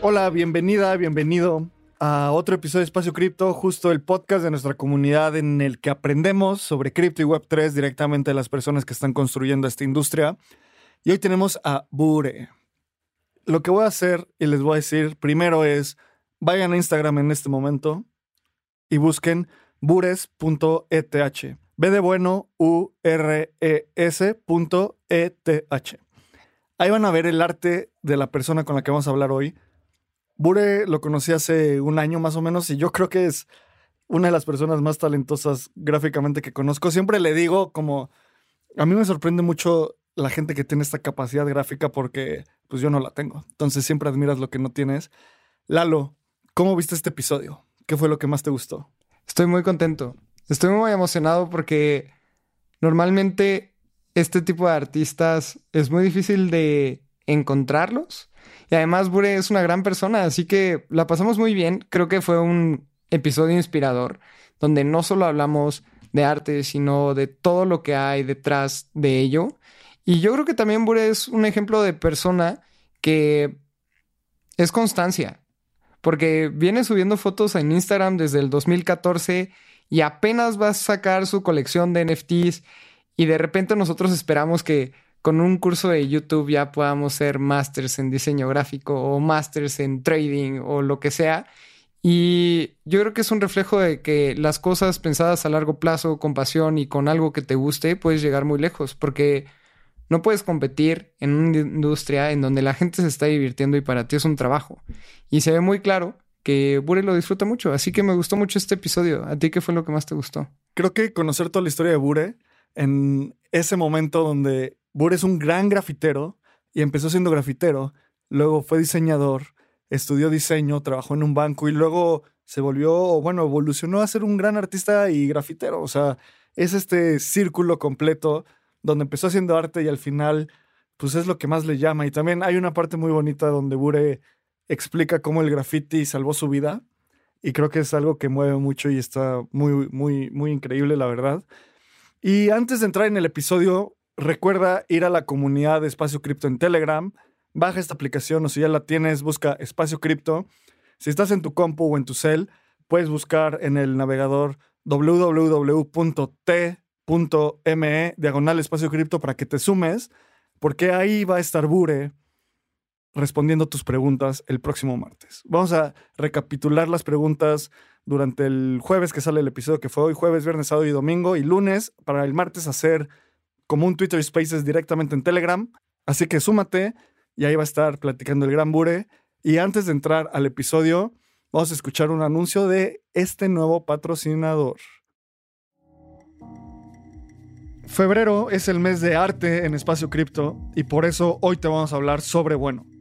Hola, bienvenida, bienvenido a otro episodio de Espacio Cripto, justo el podcast de nuestra comunidad en el que aprendemos sobre cripto y Web3 directamente de las personas que están construyendo esta industria. Y hoy tenemos a Bure. Lo que voy a hacer y les voy a decir primero es, vayan a Instagram en este momento y busquen bures.eth. B de bueno, U R E S.eth. Ahí van a ver el arte de la persona con la que vamos a hablar hoy Bure lo conocí hace un año más o menos y yo creo que es una de las personas más talentosas gráficamente que conozco. Siempre le digo como, a mí me sorprende mucho la gente que tiene esta capacidad gráfica porque pues yo no la tengo. Entonces siempre admiras lo que no tienes. Lalo, ¿cómo viste este episodio? ¿Qué fue lo que más te gustó? Estoy muy contento. Estoy muy emocionado porque normalmente este tipo de artistas es muy difícil de encontrarlos y además, Bure es una gran persona, así que la pasamos muy bien. Creo que fue un episodio inspirador, donde no solo hablamos de arte, sino de todo lo que hay detrás de ello. Y yo creo que también Bure es un ejemplo de persona que es constancia, porque viene subiendo fotos en Instagram desde el 2014 y apenas va a sacar su colección de NFTs y de repente nosotros esperamos que con un curso de YouTube ya podamos ser masters en diseño gráfico o masters en trading o lo que sea. Y yo creo que es un reflejo de que las cosas pensadas a largo plazo, con pasión y con algo que te guste, puedes llegar muy lejos, porque no puedes competir en una industria en donde la gente se está divirtiendo y para ti es un trabajo. Y se ve muy claro que Bure lo disfruta mucho, así que me gustó mucho este episodio. ¿A ti qué fue lo que más te gustó? Creo que conocer toda la historia de Bure en ese momento donde Bure es un gran grafitero y empezó siendo grafitero, luego fue diseñador, estudió diseño, trabajó en un banco y luego se volvió, bueno, evolucionó a ser un gran artista y grafitero. O sea, es este círculo completo donde empezó haciendo arte y al final, pues es lo que más le llama. Y también hay una parte muy bonita donde Bure explica cómo el graffiti salvó su vida. Y creo que es algo que mueve mucho y está muy, muy, muy increíble, la verdad. Y antes de entrar en el episodio, Recuerda ir a la comunidad de Espacio Cripto en Telegram. Baja esta aplicación o si ya la tienes, busca Espacio Cripto. Si estás en tu compu o en tu cel, puedes buscar en el navegador www.t.me diagonal espacio cripto para que te sumes, porque ahí va a estar Bure respondiendo tus preguntas el próximo martes. Vamos a recapitular las preguntas durante el jueves que sale el episodio que fue hoy, jueves, viernes, sábado y domingo, y lunes para el martes hacer como un Twitter Spaces directamente en Telegram. Así que súmate y ahí va a estar platicando el gran Bure. Y antes de entrar al episodio, vamos a escuchar un anuncio de este nuevo patrocinador. Febrero es el mes de arte en espacio cripto y por eso hoy te vamos a hablar sobre Bueno.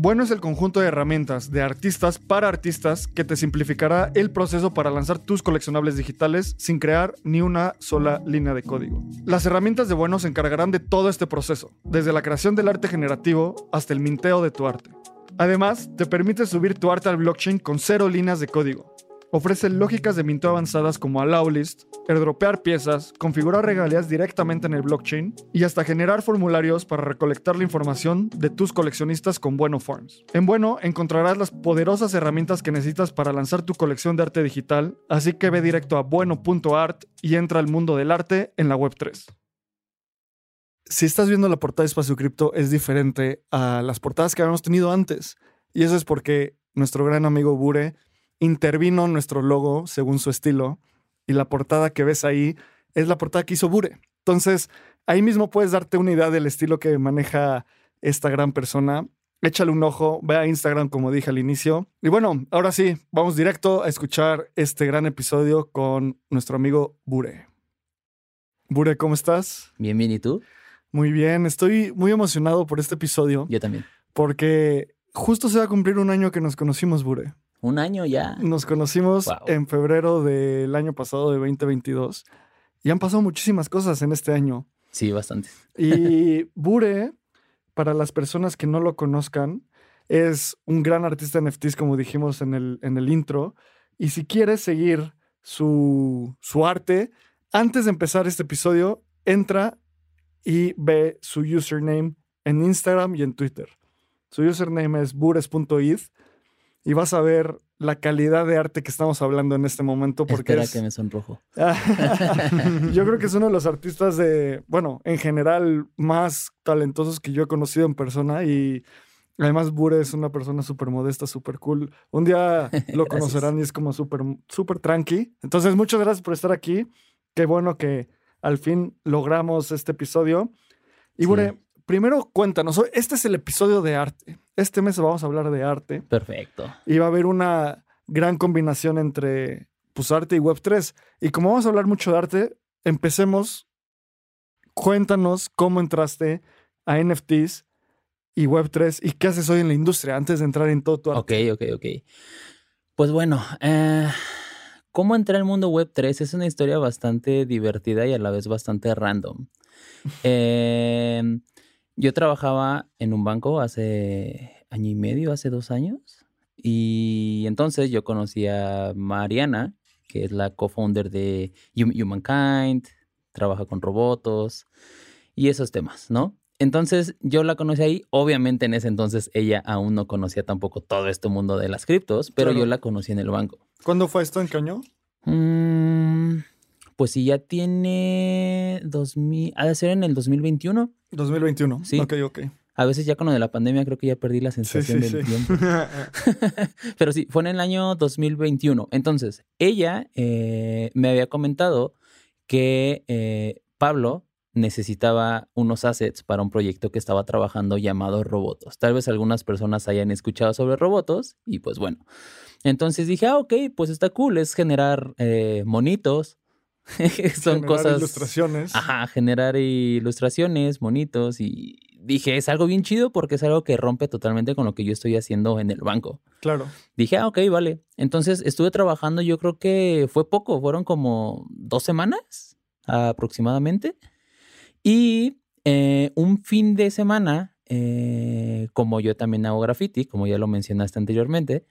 Bueno es el conjunto de herramientas de artistas para artistas que te simplificará el proceso para lanzar tus coleccionables digitales sin crear ni una sola línea de código. Las herramientas de Bueno se encargarán de todo este proceso, desde la creación del arte generativo hasta el minteo de tu arte. Además, te permite subir tu arte al blockchain con cero líneas de código, Ofrece lógicas de minteo avanzadas como allow list, airdropear piezas, configurar regalías directamente en el blockchain y hasta generar formularios para recolectar la información de tus coleccionistas con Bueno Forms. En Bueno encontrarás las poderosas herramientas que necesitas para lanzar tu colección de arte digital, así que ve directo a bueno.art y entra al mundo del arte en la Web3. Si estás viendo la portada de Espacio Cripto es diferente a las portadas que habíamos tenido antes. Y eso es porque nuestro gran amigo Bure intervino nuestro logo según su estilo y la portada que ves ahí es la portada que hizo Bure. Entonces, ahí mismo puedes darte una idea del estilo que maneja esta gran persona. Échale un ojo, ve a Instagram como dije al inicio. Y bueno, ahora sí, vamos directo a escuchar este gran episodio con nuestro amigo Bure. Bure, ¿cómo estás? Bien, bien, ¿y tú? Muy bien, estoy muy emocionado por este episodio. Yo también. Porque justo se va a cumplir un año que nos conocimos, Bure. Un año ya. Nos conocimos Wow. en febrero del año pasado, de 2022. Y han pasado muchísimas cosas en este año. Sí, bastante. Y Bure, para las personas que no lo conozcan, es un gran artista NFTs, como dijimos en el, en el intro. Y si quieres seguir su, su arte, antes de empezar este episodio, entra y ve su username en Instagram y en Twitter. Su username es bures.id y vas a ver la calidad de arte que estamos hablando en este momento porque Espera es- que me sonrojo. yo creo que es uno de los artistas de, bueno, en general, más talentosos que yo he conocido en persona y además Bure es una persona súper modesta, súper cool. Un día lo conocerán y es como súper, súper tranqui. Entonces, muchas gracias por estar aquí. Qué bueno que al fin logramos este episodio. Y Sí. Bure, primero cuéntanos, este es el episodio de arte. Este mes vamos a hablar de arte Perfecto. y va a haber una gran combinación entre pues, arte y Web3. Y como vamos a hablar mucho de arte, empecemos. Cuéntanos cómo entraste a NFTs y Web3 y qué haces hoy en la industria antes de entrar en todo tu arte. Ok, ok, ok. Pues bueno, eh, ¿cómo entré al mundo web 3? Es una historia bastante divertida y a la vez bastante random. Eh, yo trabajaba en un banco hace año y medio, hace dos años. Y entonces yo conocí a Mariana, que es la co-founder de Hum- Humankind, trabaja con robots y esos temas, ¿no? Entonces yo la conocí ahí. Obviamente en ese entonces ella aún no conocía tampoco todo este mundo de las criptos, pero Claro. yo la conocí en el banco. ¿Cuándo fue esto? ¿En qué año? Mm, pues sí, ya tiene 2000, ha de ser en el 2021. 2021. Sí. Ok, ok. A veces ya con lo de la pandemia creo que ya perdí la sensación sí, del sí. tiempo. Pero sí, fue en el año 2021. Entonces, ella eh, me había comentado que eh, Pablo necesitaba unos assets para un proyecto que estaba trabajando llamado Robotos. Tal vez algunas personas hayan escuchado sobre Robotos y pues bueno. Entonces dije, ah, ok, pues está cool, es generar eh, monitos. Son Generar cosas... Ilustraciones. Ajá, generar ilustraciones, monitos y dije, es algo bien chido porque es algo que rompe totalmente con lo que yo estoy haciendo en el banco. Claro. Dije, ah, ok, vale. Entonces estuve trabajando, yo creo que fue poco, fueron como dos semanas aproximadamente. Y eh, un fin de semana, eh, como yo también hago graffiti, como ya lo mencionaste anteriormente,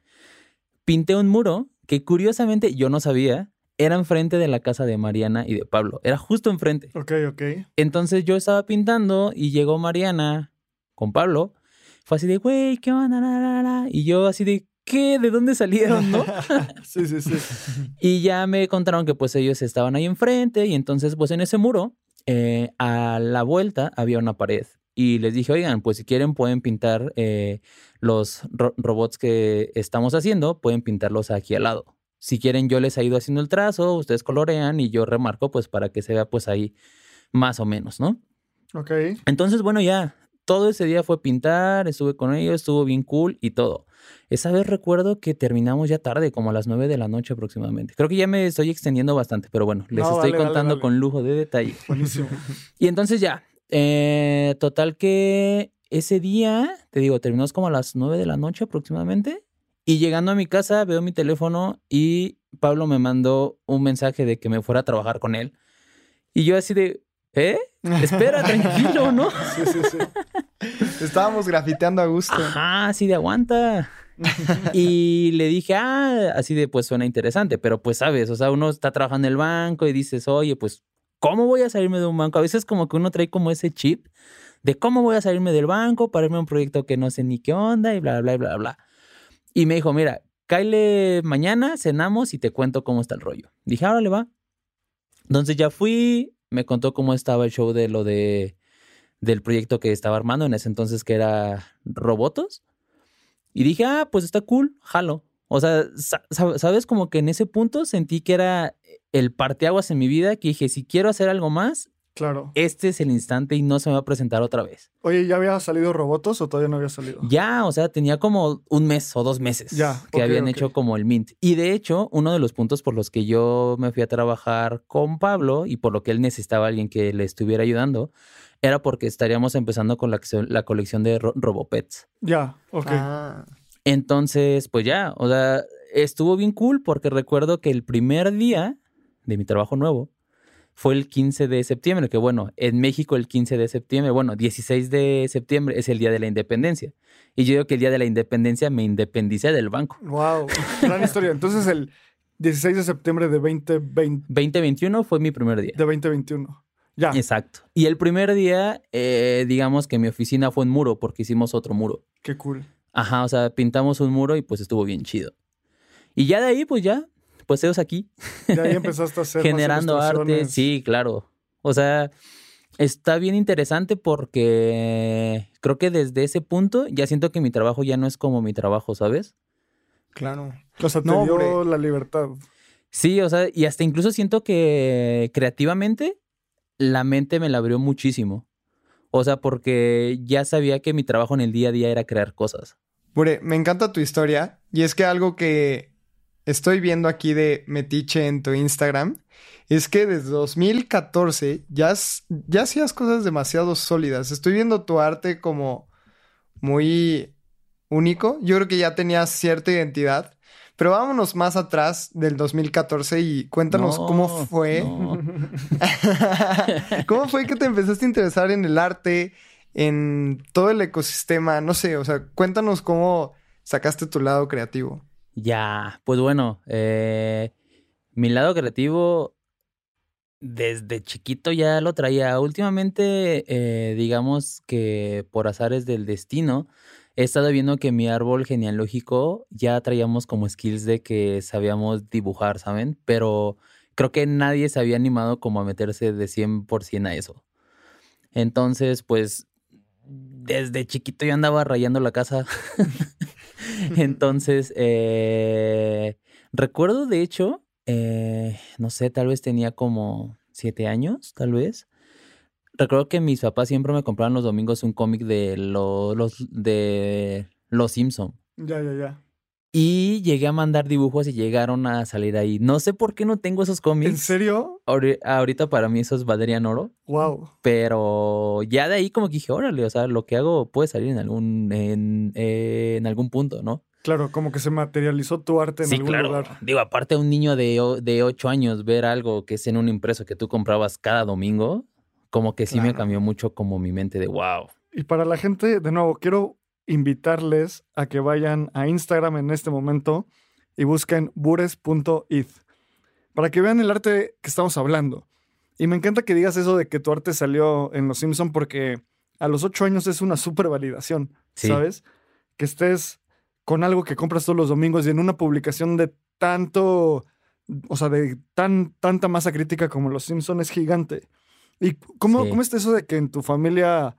pinté un muro que curiosamente yo no sabía, era enfrente de la casa de Mariana y de Pablo, era justo enfrente. Ok, ok. Entonces yo estaba pintando y llegó Mariana con Pablo. Fue así de, güey, ¿qué onda? La, la, la". Y yo así de, ¿qué? ¿De dónde salieron, no? sí, sí, sí. y ya me contaron que pues ellos estaban ahí enfrente y entonces pues en ese muro, eh, a la vuelta había una pared. Y les dije, oigan, pues si quieren pueden pintar eh, los ro- robots que estamos haciendo, pueden pintarlos aquí al lado. Si quieren, yo les he ido haciendo el trazo, ustedes colorean y yo remarco pues para que se vea pues ahí más o menos, ¿no? Ok. Entonces, bueno, ya, todo ese día fue pintar, estuve con ellos, estuvo bien cool y todo. Esa vez recuerdo que terminamos ya tarde, como a las 9 de la noche aproximadamente. Creo que ya me estoy extendiendo bastante, pero bueno, les No, estoy contando con lujo de detalle. Buenísimo. Y entonces ya, eh, total que ese día, te digo, terminamos como a las 9 de la noche aproximadamente. Y llegando a mi casa veo mi teléfono y Pablo me mandó un mensaje de que me fuera a trabajar con él. Y yo así de, ¿eh? Espera, tranquilo, ¿no? Sí, sí, sí. Estábamos grafiteando a gusto. Ajá, así de aguanta. y le dije, ah, así de pues suena interesante, pero pues sabes, o sea, uno está trabajando en el banco y dices, oye, pues, ¿cómo voy a salirme de un banco? A veces como que uno trae como ese chip de cómo voy a salirme del banco para irme a un proyecto que no sé ni qué onda y bla, bla, bla, bla. Y me dijo, mira, cáele mañana, cenamos y te cuento cómo está el rollo. Dije, ahora le va. Entonces ya fui, me contó cómo estaba el show de lo de del proyecto que estaba armando en ese entonces que era Robotos. Y dije, ah, pues está cool, jalo. O sea, sa- sa- sabes, como que en ese punto sentí que era el parteaguas en mi vida, que dije, si quiero hacer algo más, Claro. este es el instante y no se me va a presentar otra vez. Oye, ¿ya había salido Robotos o todavía no había salido? Ya, o sea, tenía como un mes o dos meses Ya, que habían hecho como el mint. Y de hecho, uno de los puntos por los que yo me fui a trabajar con Pablo y por lo que él necesitaba a alguien que le estuviera ayudando, era porque estaríamos empezando con la, colección de ro- Robopets. Ya, ok. Ah, Entonces, pues ya, o sea, estuvo bien cool porque recuerdo que el primer día de mi trabajo nuevo fue el 15 de septiembre, que bueno, en México el 15 de septiembre, bueno, 16 de septiembre es el día de la independencia. Y yo digo que el día de la independencia me independicé del banco. Wow. Gran historia. Entonces, el 16 de septiembre de 2020, 2021 fue mi primer día. de 2021. Ya. Exacto. Y el primer día, eh, digamos que mi oficina fue en muro porque hicimos otro muro. Qué cool. Ajá, o sea, pintamos un muro y pues estuvo bien chido. Y ya de ahí, pues ya, pues ellos aquí. De ahí empezaste a hacer más generando arte. Sí, claro. O sea, está bien interesante porque creo que desde ese punto ya siento que mi trabajo ya no es como mi trabajo, ¿sabes? claro. O sea, te No, dio la libertad. Sí, o sea, y hasta incluso siento que creativamente la mente me la abrió muchísimo. O sea, porque ya sabía que mi trabajo en el día a día era crear cosas. Bure, me encanta tu historia y es que algo que estoy viendo aquí de Metiche en tu Instagram es que desde 2014 ya, has- ya hacías cosas demasiado sólidas. Estoy viendo tu arte como muy único. Yo creo que ya tenías cierta identidad. Pero vámonos más atrás del 2014 y cuéntanos No, cómo fue. no. ¿Cómo fue que te empezaste a interesar en el arte, en todo el ecosistema? No sé, o sea, cuéntanos cómo sacaste tu lado creativo. Ya, pues bueno, eh, mi lado creativo desde chiquito ya lo traía. Últimamente, eh, digamos que por azares del destino, he estado viendo que mi árbol genealógico ya traíamos como skills de que sabíamos dibujar, ¿saben? Pero creo que nadie se había animado como a meterse de 100% a eso. Entonces, pues, desde chiquito yo andaba rayando la casa. Entonces, eh, recuerdo de hecho, eh, no sé, tal vez tenía como siete años, tal vez. Recuerdo que mis papás siempre me compraban los domingos un cómic de lo- los de Los Simpson. Ya, ya, ya. Y llegué a mandar dibujos y llegaron a salir ahí. No sé por qué no tengo esos ¿En cómics. serio? Ahori- Ahorita para mí esos valdrían oro. Wow. Pero ya de ahí como que dije, órale, o sea, lo que hago puede salir en algún, en, eh, en algún punto, ¿no? Claro, como que se materializó tu arte en sí, algún claro. lugar. Digo, aparte un niño de, de 8 años ver algo que es en un impreso que tú comprabas cada domingo, como que sí me cambió mucho como mi mente de wow. Y para la gente, de nuevo, quiero invitarles a que vayan a Instagram en este momento y busquen bures.id para que vean el arte que estamos hablando. Y me encanta que digas eso de que tu arte salió en Los Simpson porque a los ocho años es una súper validación, Sí. ¿sabes? Que estés con algo que compras todos los domingos y en una publicación de tanto, o sea, de tan, tanta masa crítica como Los Simpson es gigante. ¿Y cómo, Sí. cómo está eso de que en tu familia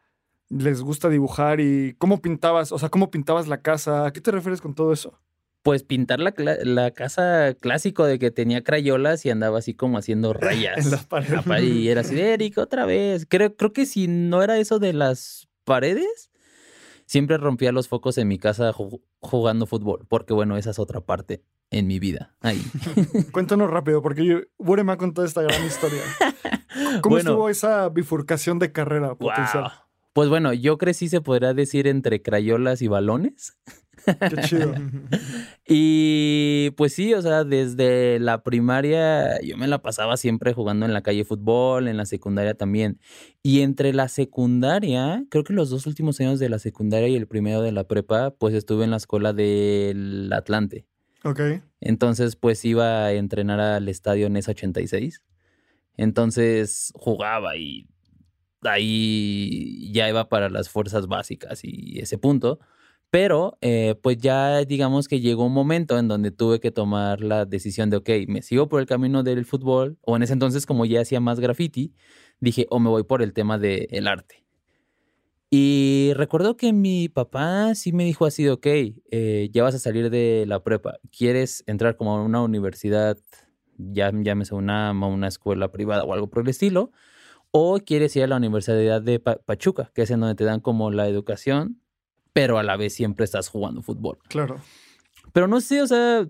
les gusta dibujar y cómo pintabas, o sea, cómo pintabas la casa? ¿A qué te refieres con todo eso? Pues pintar la, la casa clásico de que tenía crayolas y andaba así como haciendo rayas. En las paredes. Y era así, Eric, otra vez. Creo, creo que si no era eso de las paredes, siempre rompía los focos en mi casa ju- jugando fútbol. Porque bueno, esa es otra parte en mi vida. Ahí. Cuéntanos rápido, porque yo, Bure me ha contado esta gran historia. ¿Cómo Bueno. estuvo esa bifurcación de carrera potencial? Wow. Pues bueno, yo crecí, se podría decir, entre crayolas y balones. Qué chido. Y pues sí, o sea, desde la primaria yo me la pasaba siempre jugando en la calle fútbol, en la secundaria también. Y entre la secundaria, creo que los dos últimos años de la secundaria y el primero de la prepa, pues estuve en la escuela del Atlante. Ok. Entonces, pues iba a entrenar al estadio NES 86. Entonces jugaba y ahí ya iba para las fuerzas básicas y ese punto. Pero eh, pues ya digamos que llegó un momento en donde tuve que tomar la decisión de, ok, me sigo por el camino del fútbol, o en ese entonces como ya hacía más graffiti, dije, o me voy por el tema del arte. Y recuerdo que mi papá sí me dijo así, de, ok, eh, ya vas a salir de la prepa, ¿quieres entrar como a una universidad, ya llámese una, una escuela privada o algo por el estilo? O quieres ir a la Universidad de Pa- Pachuca, que es en donde te dan como la educación, pero a la vez siempre estás jugando fútbol. Claro. Pero no sé, o sea,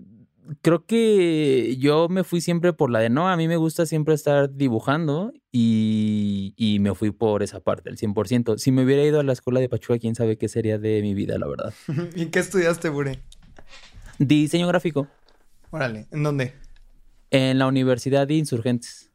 creo que yo me fui siempre por la de no, a mí me gusta siempre estar dibujando y, y me fui por esa parte, el 100%. Si me hubiera ido a la escuela de Pachuca, quién sabe qué sería de mi vida, la verdad. ¿Y qué estudiaste, Bure? Diseño gráfico Órale, ¿en dónde? en la Universidad de Insurgentes.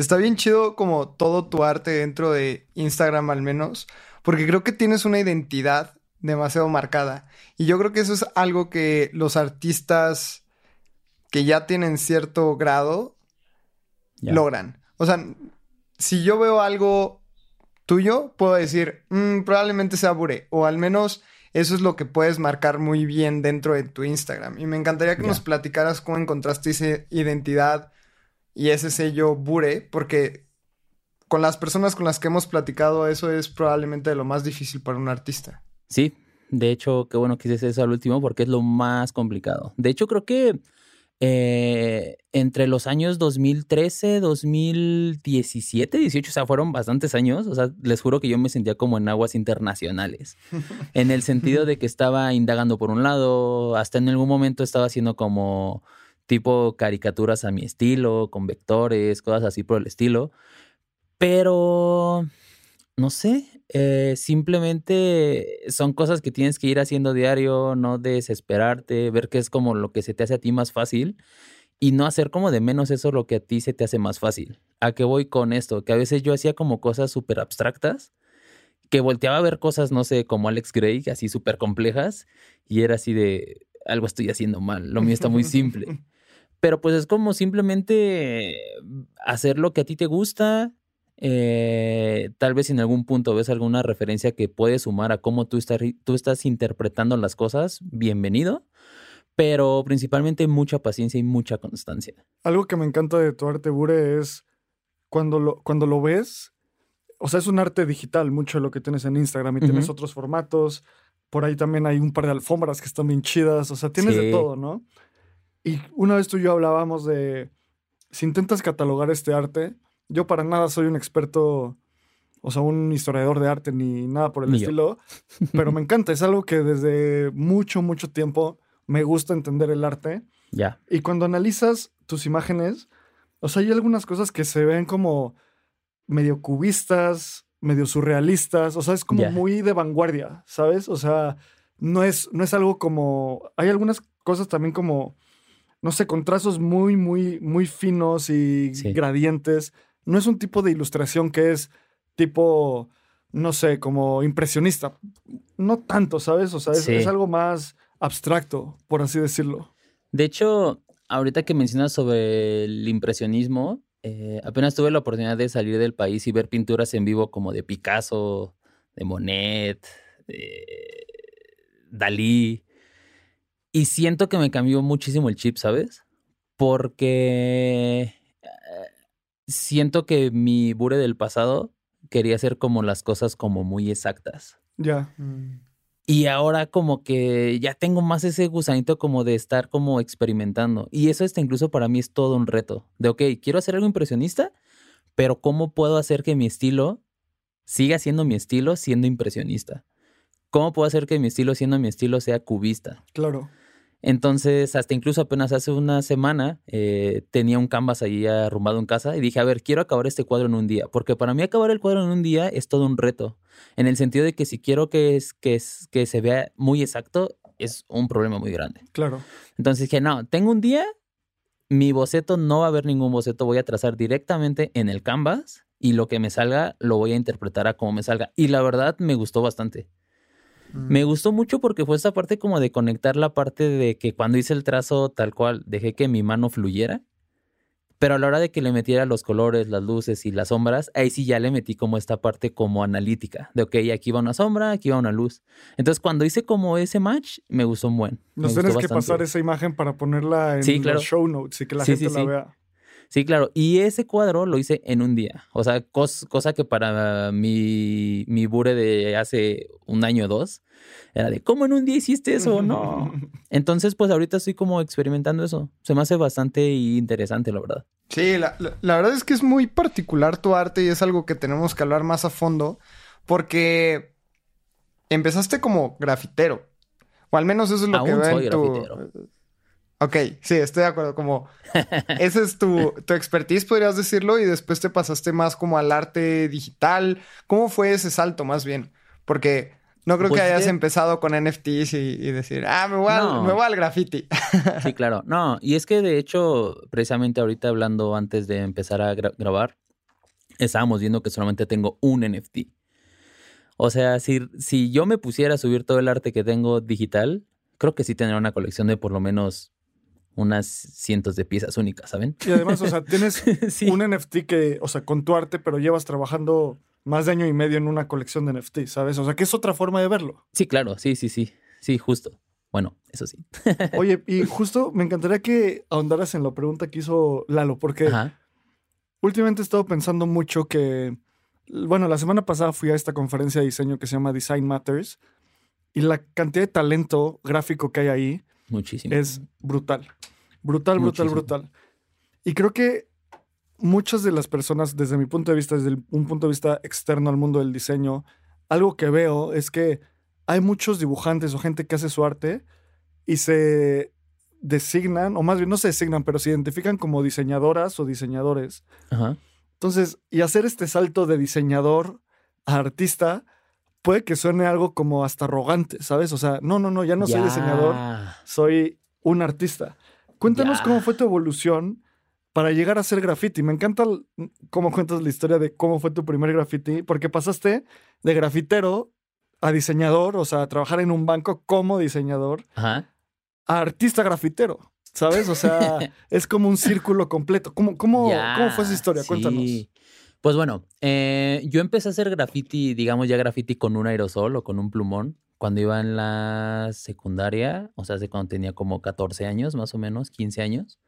Está bien chido como todo tu arte dentro de Instagram al menos, porque creo que tienes una identidad demasiado marcada. Y yo creo que eso es algo que los artistas que ya tienen cierto grado logran. O sea, si yo veo algo tuyo, puedo decir, "Mm, probablemente sea Bure, o al menos eso es lo que puedes marcar muy bien dentro de tu Instagram. Y me encantaría que nos platicaras cómo encontraste esa identidad y ese sello Bure, porque con las personas con las que hemos platicado, eso es probablemente lo más difícil para un artista. Sí, de hecho, qué bueno que dices eso al último porque es lo más complicado. De hecho, creo que eh, entre los años 2013, 2017, 18, o sea, fueron bastantes años. O sea, les juro que yo me sentía como en aguas internacionales. en el sentido de que estaba indagando por un lado, hasta en algún momento estaba haciendo como tipo caricaturas a mi estilo, con vectores, cosas así por el estilo. Pero no sé, eh, simplemente son cosas que tienes que ir haciendo diario, no desesperarte, ver qué es como lo que se te hace a ti más fácil y no hacer como de menos eso lo que a ti se te hace más fácil. ¿A qué voy con esto? Que a veces yo hacía como cosas súper abstractas, que volteaba a ver cosas, no sé, como Alex Gray, así súper complejas, y era así de, algo estoy haciendo mal, lo mío está muy simple. Pero pues es como simplemente hacer lo que a ti te gusta. eh, tal vez en algún punto ves alguna referencia que puede sumar a cómo tú estás, tú estás interpretando las cosas, bienvenido. Pero principalmente mucha paciencia y mucha constancia. Algo que me encanta de tu arte, Bure, es cuando lo, cuando lo ves, o sea, es un arte digital, mucho de lo que tienes en Instagram y tienes otros formatos. Por ahí también hay un par de alfombras que están bien chidas, o sea, tienes de todo, ¿no? Y una vez tú y yo hablábamos de, si intentas catalogar este arte, yo para nada soy un experto, o sea, un historiador de arte ni nada por el Ni yo. estilo, pero me encanta, es algo que desde mucho, mucho tiempo me gusta entender el arte. Ya. Y cuando analizas tus imágenes, o sea, hay algunas cosas que se ven como medio cubistas, medio surrealistas, o sea, es como muy de vanguardia, ¿sabes? O sea, no es, no es algo como... Hay algunas cosas también como, no sé, con trazos muy, muy, muy finos y Sí. gradientes. No es un tipo de ilustración que es tipo, no sé, como impresionista. No tanto, ¿sabes? O sea, es, Sí. es algo más abstracto, por así decirlo. De hecho, ahorita que mencionas sobre el impresionismo, eh, apenas tuve la oportunidad de salir del país y ver pinturas en vivo como de Picasso, de Monet, de Dalí. Y siento que me cambió muchísimo el chip, ¿sabes? Porque eh, siento que mi bure del pasado quería hacer como las cosas como muy exactas. Ya. Y ahora como que ya tengo más ese gusanito como de estar como experimentando. Y eso este incluso para mí es todo un reto. De, ok, quiero hacer algo impresionista, pero ¿cómo puedo hacer que mi estilo siga siendo mi estilo siendo impresionista? ¿Cómo puedo hacer que mi estilo siendo mi estilo sea cubista? Claro. Entonces, hasta incluso apenas hace una semana eh, tenía un canvas ahí arrumbado en casa y dije, a ver, quiero acabar este cuadro en un día, porque para mí acabar el cuadro en un día es todo un reto, en el sentido de que si quiero que, es, que, es, que se vea muy exacto, es un problema muy grande. Claro. Entonces dije, no, tengo un día, mi boceto no va a haber ningún boceto, voy a trazar directamente en el canvas y lo que me salga lo voy a interpretar a como me salga. Y la verdad me gustó bastante. Me gustó mucho porque fue esta parte como de conectar la parte de que cuando hice el trazo tal cual dejé que mi mano fluyera, pero a la hora de que le metiera los colores, las luces y las sombras, ahí sí ya le metí como esta parte como analítica, de ok, aquí va una sombra, aquí va una luz. Entonces cuando hice como ese match, me gustó un buen. Nos tienes que pasar esa imagen para ponerla en Sí, claro. los show notes y que la Sí, gente sí, la sí. vea. Sí, claro. Y ese cuadro lo hice en un día. O sea, cos- cosa que para mi, mi bure de hace un año o dos era de, ¿cómo en un día hiciste eso? No. Entonces, pues ahorita estoy como experimentando eso. Se me hace bastante interesante, la verdad. Sí, la, la- la verdad es que es muy particular tu arte y es algo que tenemos que hablar más a fondo porque empezaste como grafitero. O al menos eso es lo Aún que veo soy en tu... grafitero. Ok, sí, estoy de acuerdo. Como ese es tu, tu expertise, podrías decirlo, y después te pasaste más como al arte digital. ¿Cómo fue ese salto más bien? Porque no creo Pues que hayas de- empezado con NFTs y, y decir, ah, me voy, al, me voy al graffiti. Sí, claro. No, y es que de hecho, precisamente ahorita hablando antes de empezar a gra- grabar, estábamos viendo que solamente tengo un NFT. O sea, si, si yo me pusiera a subir todo el arte que tengo digital, creo que sí tendría una colección de por lo menos unas cientos de piezas únicas, ¿saben? Y además, o sea, tienes sí. un NFT que, o sea, con tu arte, pero llevas trabajando más de año y medio en una colección de NFT, ¿sabes? O sea, que es otra forma de verlo. Sí, claro, sí, sí, sí. Sí, justo. Bueno, eso sí. Oye, y justo me encantaría que ahondaras en la pregunta que hizo Lalo, porque Ajá. últimamente he estado pensando mucho que, bueno, la semana pasada fui a esta conferencia de diseño que se llama Design Matters y la cantidad de talento gráfico que hay ahí Muchísimo. es brutal. Brutal, brutal, Muchísimo. brutal. Y creo que muchas de las personas, desde mi punto de vista, desde el- un punto de vista externo al mundo del diseño, algo que veo es que hay muchos dibujantes o gente que hace su arte y se designan, o más bien no se designan, pero se identifican como diseñadoras o diseñadores. Ajá. Entonces, y hacer este salto de diseñador a artista puede que suene algo como hasta arrogante, ¿sabes? O sea, no, no, no, ya no soy diseñador, soy un artista. Cuéntanos Ya. cómo fue tu evolución para llegar a hacer graffiti. Me encanta cómo cuentas la historia de cómo fue tu primer graffiti, porque pasaste de grafitero a diseñador, o sea, a trabajar en un banco como diseñador, Ajá. a artista grafitero, ¿sabes? O sea, es como un círculo completo. ¿Cómo, cómo, Ya, cómo fue esa historia? Cuéntanos. Pues bueno, eh, yo empecé a hacer graffiti, digamos ya graffiti con un aerosol o con un plumón cuando iba en la secundaria, o sea, hace cuando tenía como 14 años, más o menos, 15 años.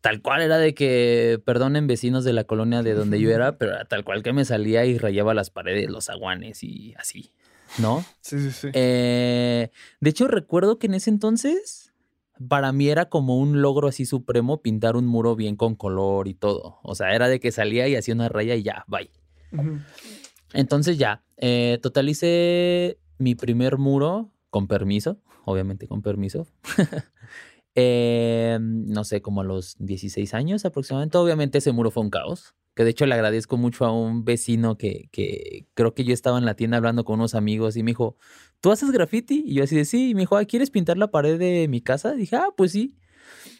Tal cual era de que, perdonen vecinos de la colonia de donde yo era, pero era tal cual que me salía y rayaba las paredes, los aguanes y así, ¿no? Sí, sí, sí. Eh, de hecho, recuerdo que en ese entonces, para mí era como un logro así supremo pintar un muro bien con color y todo. O sea, era de que salía y hacía una raya y ya, bye. Entonces ya, eh, totalicé mi primer muro con permiso, obviamente con permiso. Eh, no sé, como a los 16 años aproximadamente. Obviamente ese muro fue un caos. Que de hecho le agradezco mucho a un vecino que, que creo que yo estaba en la tienda hablando con unos amigos y me dijo, ¿tú haces graffiti? Y yo así de sí. Y me dijo, "Ah, ¿quieres pintar la pared de mi casa? Y dije, ah, pues sí.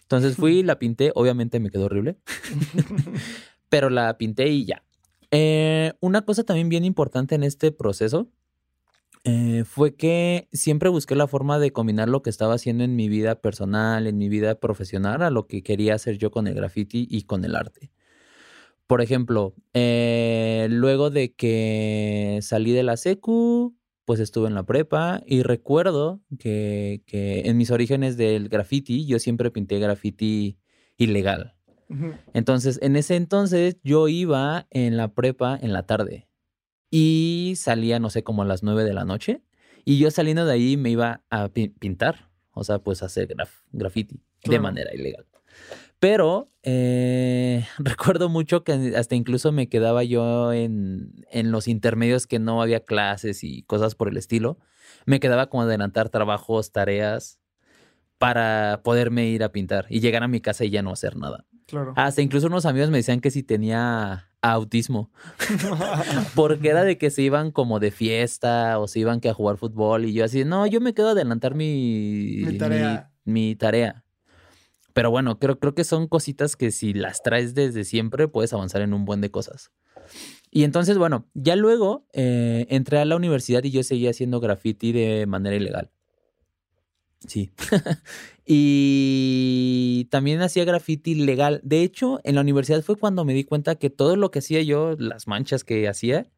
Entonces fui, la pinté. Obviamente me quedó horrible. pero la pinté y ya. Eh, una cosa también bien importante en este proceso eh, fue que siempre busqué la forma de combinar lo que estaba haciendo en mi vida personal, en mi vida profesional, a lo que quería hacer yo con el graffiti y con el arte. Por ejemplo, eh, luego de que salí de la secu, pues estuve en la prepa y recuerdo que, que en mis orígenes del graffiti yo siempre pinté graffiti ilegal. Entonces, en ese entonces yo iba en la prepa en la tarde y salía, no sé, como a las 9 de la noche. Y yo saliendo de ahí me iba a pi- pintar, o sea, pues a hacer graf- graffiti de manera ilegal. Pero eh, recuerdo mucho que hasta incluso me quedaba yo en, en los intermedios que no había clases y cosas por el estilo. Me quedaba como adelantar trabajos, tareas para poderme ir a pintar y llegar a mi casa y ya no hacer nada. Claro. Hasta incluso unos amigos me decían que si tenía autismo, porque era de que se iban como de fiesta o se iban que a jugar fútbol y yo así, no, yo me quedo a adelantar mi, Mi tarea. mi, mi tarea. Pero bueno, creo, creo que son cositas que si las traes desde siempre puedes avanzar en un buen de cosas. Y entonces, bueno, ya luego eh, entré a la universidad y yo seguía haciendo graffiti de manera ilegal. Sí. y también hacía graffiti legal. De hecho, en la universidad fue cuando me di cuenta que todo lo que hacía yo, las manchas que hacía,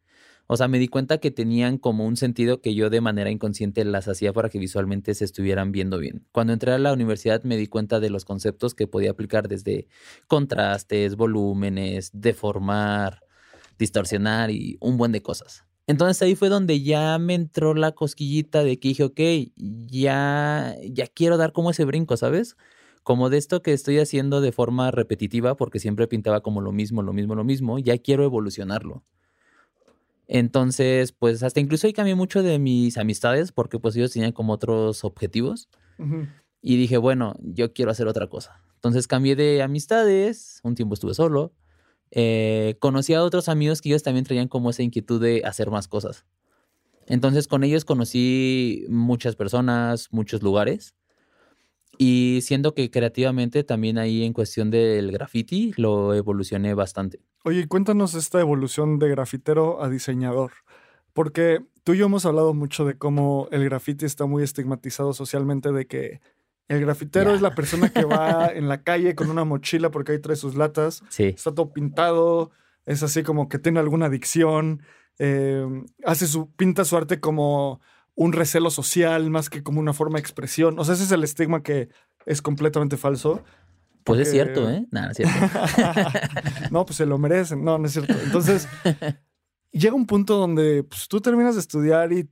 O sea, me di cuenta que tenían como un sentido que yo de manera inconsciente las hacía para que visualmente se estuvieran viendo bien. Cuando entré a la universidad me di cuenta de los conceptos que podía aplicar desde contrastes, volúmenes, deformar, distorsionar y un buen de cosas. Entonces ahí fue donde ya me entró la cosquillita de que dije, ok, ya, ya quiero dar como ese brinco, ¿sabes? Como de esto que estoy haciendo de forma repetitiva, porque siempre pintaba como lo mismo, lo mismo, lo mismo, ya quiero evolucionarlo. Entonces, pues hasta incluso ahí cambié mucho de mis amistades porque pues ellos tenían como otros objetivos. Y dije, bueno, yo quiero hacer otra cosa. Entonces cambié de amistades, un tiempo estuve solo. Eh, conocí a otros amigos que ellos también traían como esa inquietud de hacer más cosas. Entonces con ellos conocí muchas personas, muchos lugares. Y siendo que creativamente también ahí en cuestión del graffiti lo evolucioné bastante. Oye, cuéntanos esta evolución de grafitero a diseñador. Porque tú y yo hemos hablado mucho de cómo el graffiti está muy estigmatizado socialmente, de que el grafitero es la persona que va en la calle con una mochila porque ahí trae sus latas. Sí. Está todo pintado, es así como que tiene alguna adicción, eh, hace su, pinta su arte como un recelo social más que como una forma de expresión. O sea, ese es el estigma que es completamente falso. Pues es cierto, ¿eh? No, no es cierto. no, pues se lo merecen. No, no es cierto. Entonces, llega un punto donde pues, tú terminas de estudiar y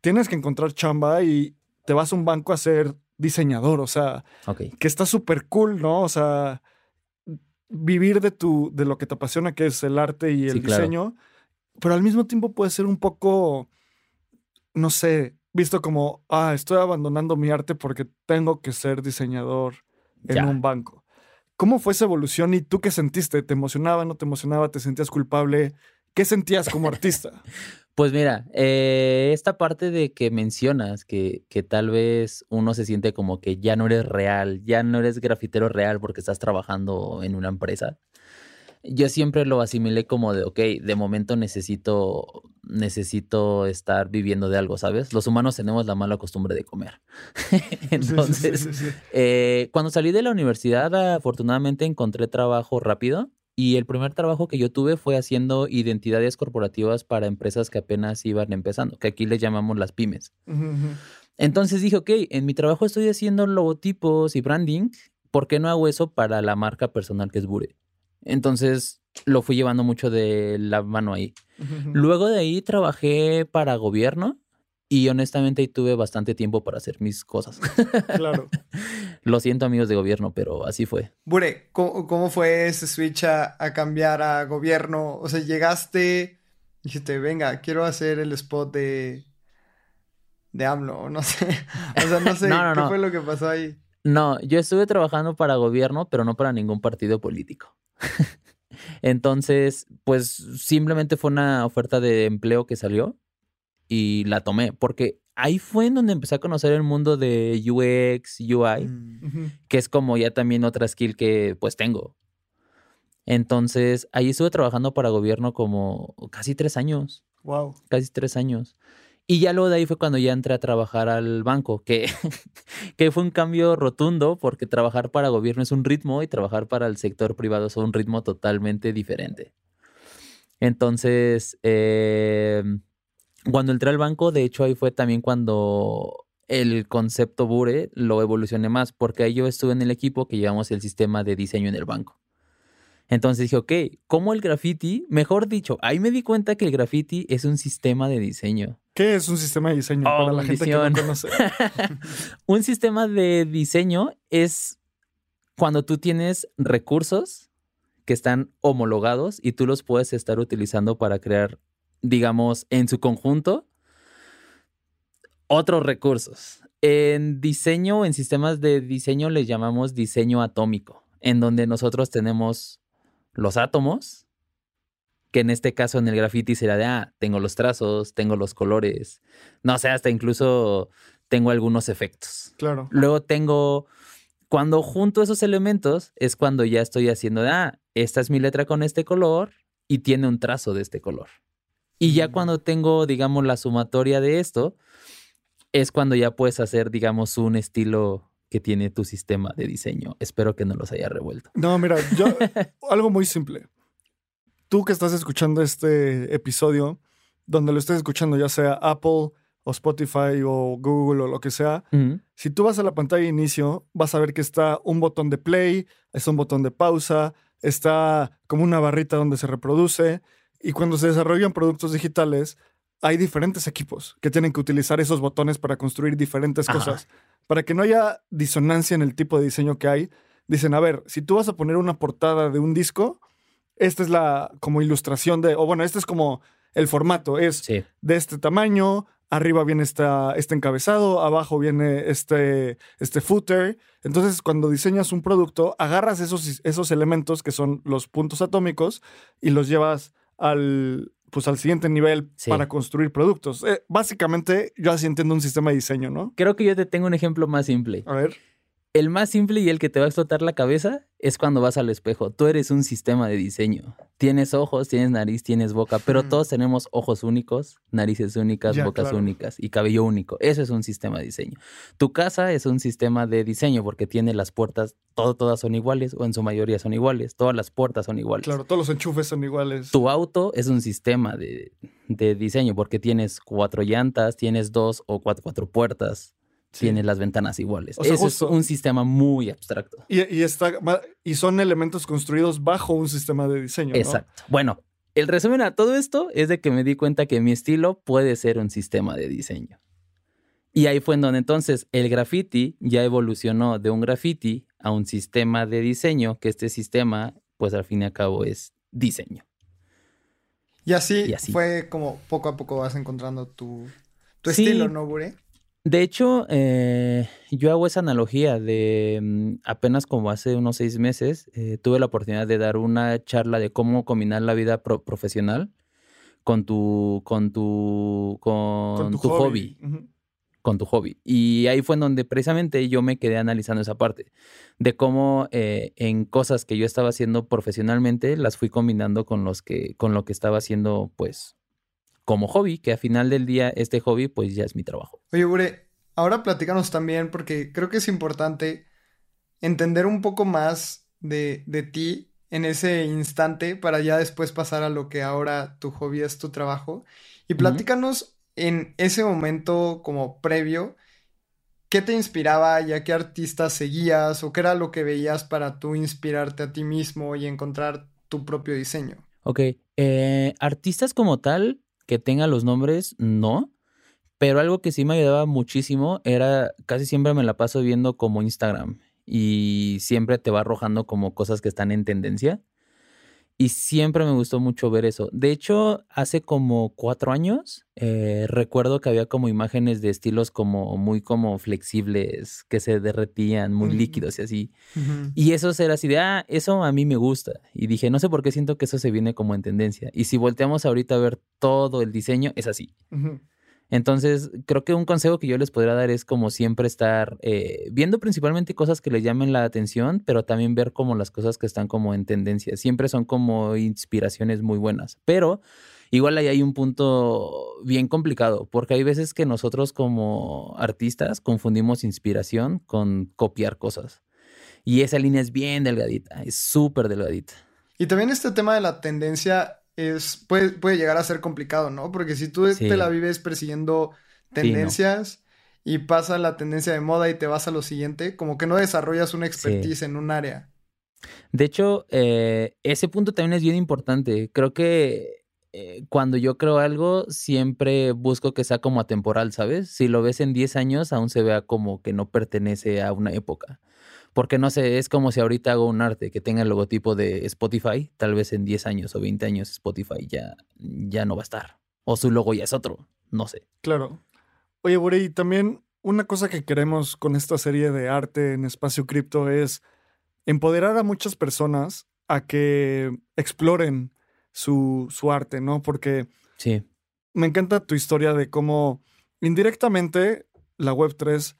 tienes que encontrar chamba y te vas a un banco a ser diseñador. O sea, que está súper cool, ¿no? O sea, vivir de, tu, de lo que te apasiona, que es el arte y el diseño. Pero al mismo tiempo puede ser un poco no sé, visto como, ah, estoy abandonando mi arte porque tengo que ser diseñador en un banco. ¿Cómo fue esa evolución y tú qué sentiste? ¿Te emocionaba, no te emocionaba? ¿Te sentías culpable? ¿Qué sentías como artista? Pues mira, eh, esta parte de que mencionas que, que, tal vez uno se siente como que ya no eres real, ya no eres grafitero real porque estás trabajando en una empresa yo siempre lo asimilé como de, ok, de momento necesito, necesito estar viviendo de algo, ¿sabes? Los humanos tenemos la mala costumbre de comer. Entonces, eh, cuando salí de la universidad, afortunadamente encontré trabajo rápido. Y el primer trabajo que yo tuve fue haciendo identidades corporativas para empresas que apenas iban empezando, que aquí les llamamos las pymes. Entonces dije, ok, en mi trabajo estoy haciendo logotipos y branding, ¿por qué no hago eso para la marca personal que es Bure? Entonces lo fui llevando mucho de la mano ahí. Luego de ahí trabajé para gobierno y honestamente ahí tuve bastante tiempo para hacer mis cosas. Claro. Lo siento amigos de gobierno, pero así fue. Bure, ¿cómo, fue ese switch a, cambiar a gobierno? O sea, llegaste, dijiste, venga, quiero hacer el spot de, de AMLO, no sé. O sea, no sé qué fue lo que pasó ahí. No, yo estuve trabajando para gobierno, pero no para ningún partido político. Entonces, pues simplemente fue una oferta de empleo que salió y la tomé, porque ahí fue en donde empecé a conocer el mundo de UX, UI, mm. que es como ya también otra skill que pues tengo. Entonces, ahí estuve trabajando para gobierno como casi tres años. Wow. Casi tres años. Y ya luego de ahí fue cuando ya entré a trabajar al banco, que, que fue un cambio rotundo porque trabajar para gobierno es un ritmo y trabajar para el sector privado es un ritmo totalmente diferente. Entonces, em, cuando entré al banco, de hecho ahí fue también cuando el concepto Bure lo evolucioné más, porque ahí yo estuve en el equipo que llevamos el sistema de diseño en el banco. Entonces dije, ok, ¿cómo el graffiti? Mejor dicho, ahí me di cuenta que el graffiti es un sistema de diseño. ¿Qué es un sistema de diseño para la gente que no conoce? un sistema de diseño es cuando tú tienes recursos que están homologados y tú los puedes estar utilizando para crear, digamos, en su conjunto, otros recursos. En diseño, en sistemas de diseño, les llamamos diseño atómico, en donde nosotros tenemos los átomos, que en este caso en el graffiti será de, ah, tengo los trazos, tengo los colores, no sé, hasta incluso tengo algunos efectos. Claro. Luego tengo, cuando junto esos elementos, es cuando ya estoy haciendo de, ah, esta es mi letra con este color y tiene un trazo de este color. Y ya mm. cuando tengo, digamos, la sumatoria de esto, es cuando ya puedes hacer, digamos, un estilo que tiene tu sistema de diseño. Espero que no los haya revuelto. No, mira, yo algo muy simple. Tú que estás escuchando este episodio, donde lo estés escuchando, ya sea Apple o Spotify o Google o lo que sea, si tú vas a la pantalla de inicio, vas a ver que está un botón de play, está un botón de pausa, está como una barrita donde se reproduce. Y cuando se desarrollan productos digitales, hay diferentes equipos que tienen que utilizar esos botones para construir diferentes Ajá. cosas. Para que no haya disonancia en el tipo de diseño que hay, dicen, a ver, si tú vas a poner una portada de un disco, esta es la como ilustración de, o bueno, este es como el formato, es Sí. de este tamaño, arriba viene esta, este encabezado, abajo viene este, este footer. Entonces, cuando diseñas un producto, agarras esos, esos elementos que son los puntos atómicos y los llevas al, pues, al siguiente nivel Sí. para construir productos. Eh, básicamente, yo así entiendo un sistema de diseño, ¿no? Creo que yo te tengo un ejemplo más simple. A ver. El más simple y el que te va a explotar la cabeza es cuando vas al espejo. Tú eres un sistema de diseño. Tienes ojos, tienes nariz, tienes boca, pero todos tenemos ojos únicos, narices únicas, Ya, bocas claro. únicas y cabello único. Eso es un sistema de diseño. Tu casa es un sistema de diseño porque tiene las puertas, todo, todas son iguales o en su mayoría son iguales. Todas las puertas son iguales. Claro, todos los enchufes son iguales. Tu auto es un sistema de, de diseño porque tienes cuatro llantas, tienes dos o cuatro, cuatro puertas, Sí. tienes las ventanas iguales. O sea, Eso justo- es un sistema muy abstracto. Y, y está, y son elementos construidos bajo un sistema de diseño. ¿no? Exacto. Bueno, el resumen a todo esto es de que me di cuenta que mi estilo puede ser un sistema de diseño. Y ahí fue en donde entonces el graffiti ya evolucionó de un graffiti a un sistema de diseño, que este sistema, pues al fin y al cabo es diseño. Y así, Y así. fue como poco a poco vas encontrando tu, tu Sí. estilo, ¿no, Bure? De hecho, eh, yo hago esa analogía de mm, apenas como hace unos seis meses, eh, tuve la oportunidad de dar una charla de cómo combinar la vida pro- profesional con tu, con tu, con, tu, hobby. Con tu hobby. Y ahí fue en donde precisamente yo me quedé analizando esa parte de cómo eh, en cosas que yo estaba haciendo profesionalmente las fui combinando con los que con lo que estaba haciendo pues como hobby, que al final del día este hobby pues ya es mi trabajo. Oye, Bure, ahora platícanos también, porque creo que es importante entender un poco más de, de ti en ese instante para ya después pasar a lo que ahora tu hobby es tu trabajo. Y platícanos en ese momento como previo, ¿qué te inspiraba y a qué artistas seguías o qué era lo que veías para tú inspirarte a ti mismo y encontrar tu propio diseño? Ok, eh, artistas como tal que tengan los nombres, no. Pero algo que sí me ayudaba muchísimo era, casi siempre me la paso viendo como Instagram y siempre te va arrojando como cosas que están en tendencia. Y siempre me gustó mucho ver eso. De hecho, hace como cuatro años, eh, recuerdo que había como imágenes de estilos como muy como flexibles, que se derretían, muy Mm. líquidos y así. Y eso era así de, ah, eso a mí me gusta. Y dije, no sé por qué siento que eso se viene como en tendencia. Y si volteamos ahorita a ver todo el diseño, es así. Entonces, creo que un consejo que yo les podría dar es como siempre estar eh, viendo principalmente cosas que les llamen la atención, pero también ver como las cosas que están como en tendencia. Siempre son como inspiraciones muy buenas. Pero igual ahí hay un punto bien complicado, porque hay veces que nosotros como artistas confundimos inspiración con copiar cosas. Y esa línea es bien delgadita, es súper delgadita. Y también este tema de la tendencia es, puede, puede llegar a ser complicado, ¿no? Porque si tú Sí. te la vives persiguiendo tendencias y pasa la tendencia de moda y te vas a lo siguiente, como que no desarrollas una expertise en un área. De hecho, eh, ese punto también es bien importante. Creo que eh, cuando yo creo algo, siempre busco que sea como atemporal, ¿sabes? Si lo ves en 10 años, aún se vea como que no pertenece a una época. Porque no sé, es como si ahorita hago un arte que tenga el logotipo de Spotify, tal vez en 10 años o 20 años Spotify ya, ya no va a estar. O su logo ya es otro, no sé. Claro. Oye, Buri, y también una cosa que queremos con esta serie de arte en espacio cripto es empoderar a muchas personas a que exploren su, su arte, ¿no? Porque Sí, me encanta tu historia de cómo indirectamente la Web3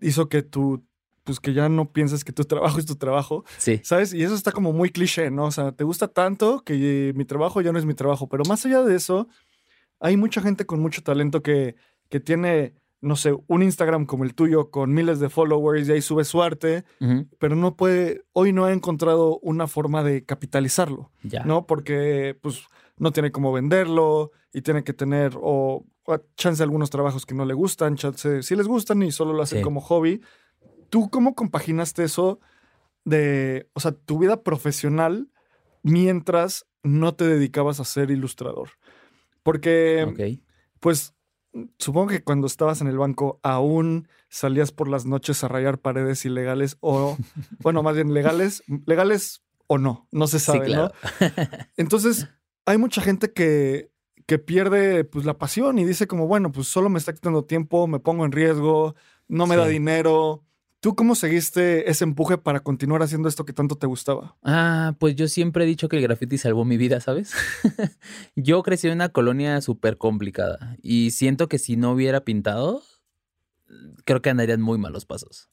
hizo que tú, pues que ya no pienses que tu trabajo es tu trabajo, sí, ¿sabes? Y eso está como muy cliché, ¿no? O sea, te gusta tanto que mi trabajo ya no es mi trabajo, pero más allá de eso, hay mucha gente con mucho talento que, que tiene no sé, un Instagram como el tuyo con miles de followers y ahí sube su arte, pero no puede, hoy no ha encontrado una forma de capitalizarlo, Ya. ¿no? Porque pues no tiene cómo venderlo y tiene que tener o, o chance algunos trabajos que no le gustan, chance sí les gustan y solo lo hacen Sí. como hobby. ¿Tú cómo compaginaste eso de, o sea, tu vida profesional mientras no te dedicabas a ser ilustrador? Porque pues supongo que cuando estabas en el banco aún salías por las noches a rayar paredes ilegales o, bueno, más bien legales, legales o no, no se Sí, sabe, claro. ¿no? Entonces, hay mucha gente que, que pierde pues la pasión y dice como, bueno, pues solo me está quitando tiempo, me pongo en riesgo, no me da dinero. ¿Tú cómo seguiste ese empuje para continuar haciendo esto que tanto te gustaba? Ah, pues yo siempre he dicho que el graffiti salvó mi vida, ¿sabes? yo crecí en una colonia súper complicada y siento que si no hubiera pintado, creo que andarían muy malos pasos.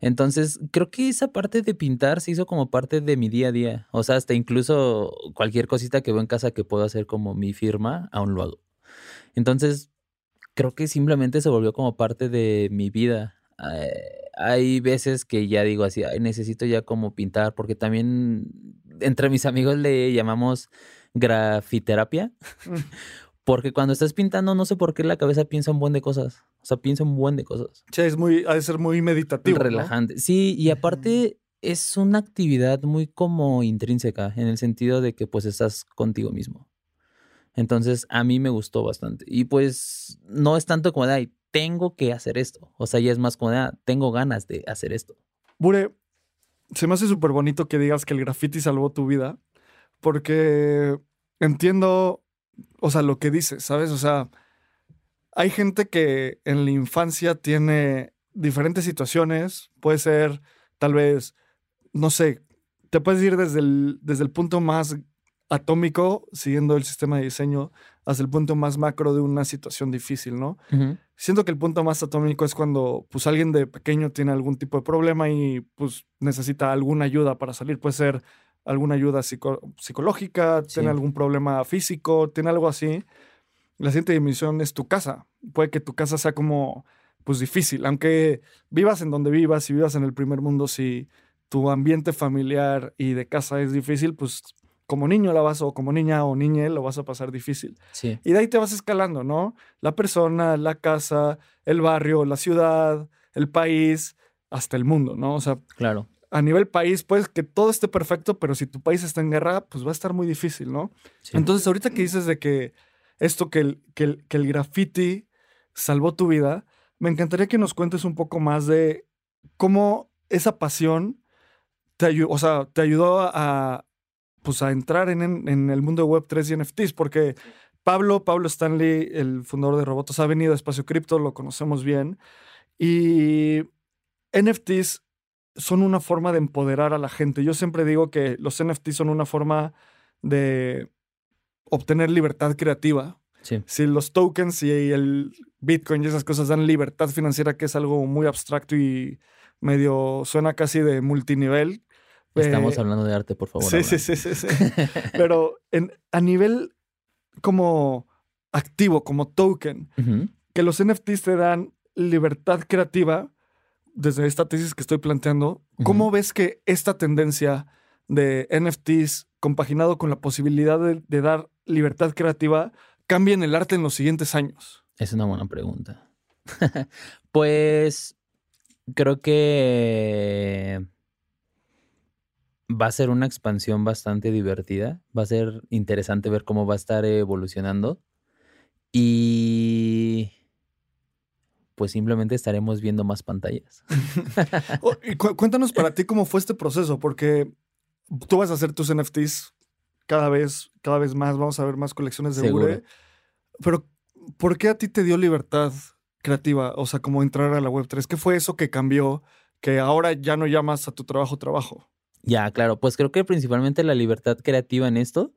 Entonces, creo que esa parte de pintar se hizo como parte de mi día a día. O sea, hasta incluso cualquier cosita que veo en casa que puedo hacer como mi firma, aún lo hago. Entonces, creo que simplemente se volvió como parte de mi vida. Eh, hay veces que ya digo así, "Ay, necesito ya como pintar, porque también entre mis amigos le llamamos grafiterapia, porque cuando estás pintando no sé por qué la cabeza piensa un buen de cosas, o sea, piensa un buen de cosas. Sí, es muy, ha de ser muy meditativo. ¿no? Relajante. Sí, y aparte es una actividad muy como intrínseca, en el sentido de que pues estás contigo mismo. Entonces, a mí me gustó bastante. Y pues no es tanto como de, ay, tengo que hacer esto. O sea, ya es más como de, "Ah, tengo ganas de hacer esto. Bure, se me hace súper bonito que digas que el graffiti salvó tu vida, porque entiendo, o sea, lo que dices, ¿sabes? O sea, hay gente que en la infancia tiene diferentes situaciones, puede ser tal vez, no sé, te puedes ir desde el, desde el punto más atómico, siguiendo el sistema de diseño, hasta el punto más macro de una situación difícil, ¿no? Ujú. Siento que el punto más atómico es cuando pues alguien de pequeño tiene algún tipo de problema y pues necesita alguna ayuda para salir. Puede ser alguna ayuda psico- psicológica, Sí. tiene algún problema físico, tiene algo así. La siguiente dimensión es tu casa. Puede que tu casa sea como pues difícil, aunque vivas en donde vivas, si vivas en el primer mundo, si tu ambiente familiar y de casa es difícil, pues como niño la vas o como niña o niñe lo vas a pasar difícil. Sí. Y de ahí te vas escalando, ¿no? La persona, la casa, el barrio, la ciudad, el país, hasta el mundo, ¿no? O sea, Claro. a nivel país, pues que todo esté perfecto, pero si tu país está en guerra, pues va a estar muy difícil, ¿no? Sí. Entonces, ahorita que dices de que esto, que el, que el, que el graffiti salvó tu vida, me encantaría que nos cuentes un poco más de cómo esa pasión te, ayu- o sea, te ayudó a, pues, a entrar en, en- el mundo de Web3 y NFTs, porque Pablo, Pablo Stanley, el fundador de Robotos, ha venido a Espacio Cripto, lo conocemos bien, y NFTs son una forma de empoderar a la gente. Yo siempre digo que los NFTs son una forma de obtener libertad creativa. Sí. Si los tokens y el Bitcoin y esas cosas dan libertad financiera, que es algo muy abstracto y medio suena casi de multinivel. Estamos eh, hablando de arte, por favor. Sí, sí, sí, sí, sí. Pero en- a nivel como activo, como token, que los NFTs te dan libertad creativa, desde esta tesis que estoy planteando, ¿cómo ves que esta tendencia de NFTs compaginado con la posibilidad de, de dar libertad creativa cambia en el arte en los siguientes años? Es una buena pregunta. pues creo que va a ser una expansión bastante divertida. Va a ser interesante ver cómo va a estar evolucionando. Y pues simplemente estaremos viendo más pantallas. Oh, y cu- cuéntanos para ti cómo fue este proceso, porque tú vas a hacer tus NFTs cada vez, cada vez más, vamos a ver más colecciones de Seguro. Pero, ¿por qué a ti te dio libertad creativa? O sea, como entrar a la Web3. ¿Qué fue eso que cambió? Que ahora ya no llamas a tu trabajo trabajo. Ya, claro, pues creo que principalmente la libertad creativa en esto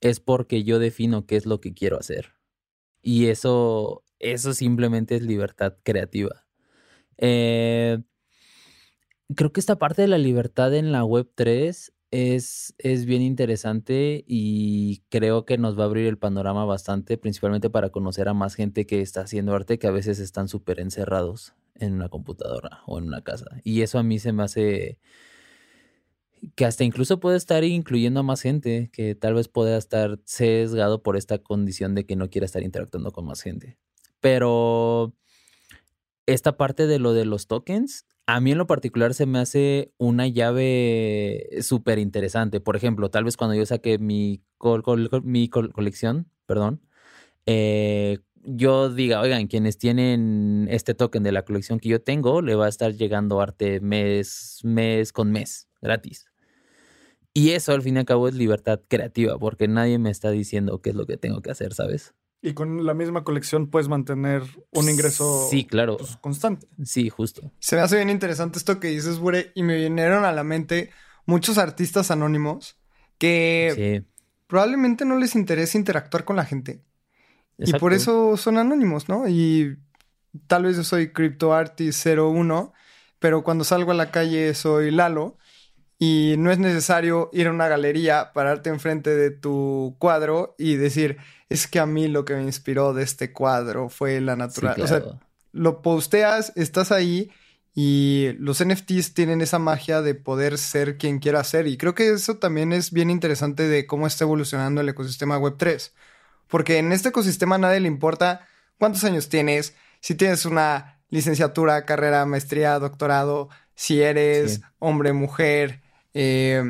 es porque yo defino qué es lo que quiero hacer. Y eso, eso simplemente es libertad creativa. Eh, creo que esta parte de la libertad en la web 3 es, es bien interesante y creo que nos va a abrir el panorama bastante, principalmente para conocer a más gente que está haciendo arte que a veces están súper encerrados en una computadora o en una casa. Y eso a mí se me hace que hasta incluso puede estar incluyendo a más gente, que tal vez pueda estar sesgado por esta condición de que no quiera estar interactuando con más gente. Pero esta parte de lo de los tokens, a mí en lo particular se me hace una llave súper interesante. Por ejemplo, tal vez cuando yo saqué mi, mi colección, perdón, eh, yo diga, oigan, quienes tienen este token de la colección que yo tengo, le va a estar llegando arte mes, mes con mes, gratis. Y eso al fin y al cabo es libertad creativa, porque nadie me está diciendo qué es lo que tengo que hacer, ¿sabes? Y con la misma colección puedes mantener un ingreso sí, claro. Pues, constante. Sí, justo. Se me hace bien interesante esto que dices, Bure, y me vinieron a la mente muchos artistas anónimos que probablemente no les interesa interactuar con la gente. Y por eso son anónimos, ¿no? Y tal vez yo soy CryptoArtist 01, pero cuando salgo a la calle soy Lalo y no es necesario ir a una galería, pararte enfrente de tu cuadro y decir, es que a mí lo que me inspiró de este cuadro fue la naturaleza. O sea, lo posteas, estás ahí y los NFTs tienen esa magia de poder ser quien quiera ser. Y creo que eso también es bien interesante de cómo está evolucionando el ecosistema Web3. Porque en este ecosistema a nadie le importa cuántos años tienes, si tienes una licenciatura, carrera, maestría, doctorado, si eres hombre, mujer, eh,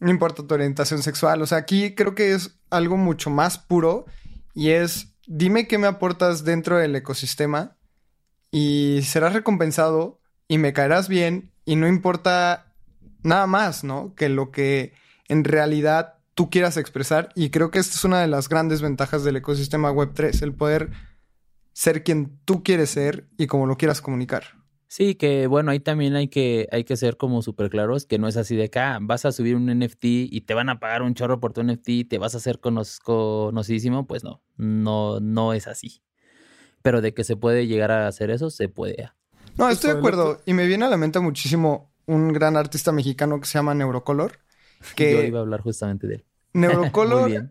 no importa tu orientación sexual. O sea, aquí creo que es algo mucho más puro y es, dime qué me aportas dentro del ecosistema y serás recompensado y me caerás bien y no importa nada más, ¿no? Que lo que en realidad tú quieras expresar. Y creo que esta es una de las grandes ventajas del ecosistema Web3, el poder ser quien tú quieres ser y como lo quieras comunicar. Sí, que bueno, ahí también hay que, hay que ser como súper claros, que no es así de acá, ah, vas a subir un NFT y te van a pagar un chorro por tu NFT y te vas a hacer conocidísimo, pues no, no, no es así. Pero de que se puede llegar a hacer eso, se puede. No, estoy de acuerdo. Y me viene a la mente muchísimo un gran artista mexicano que se llama Neurocolor. Que Yo iba a hablar justamente de él. Neurocolor,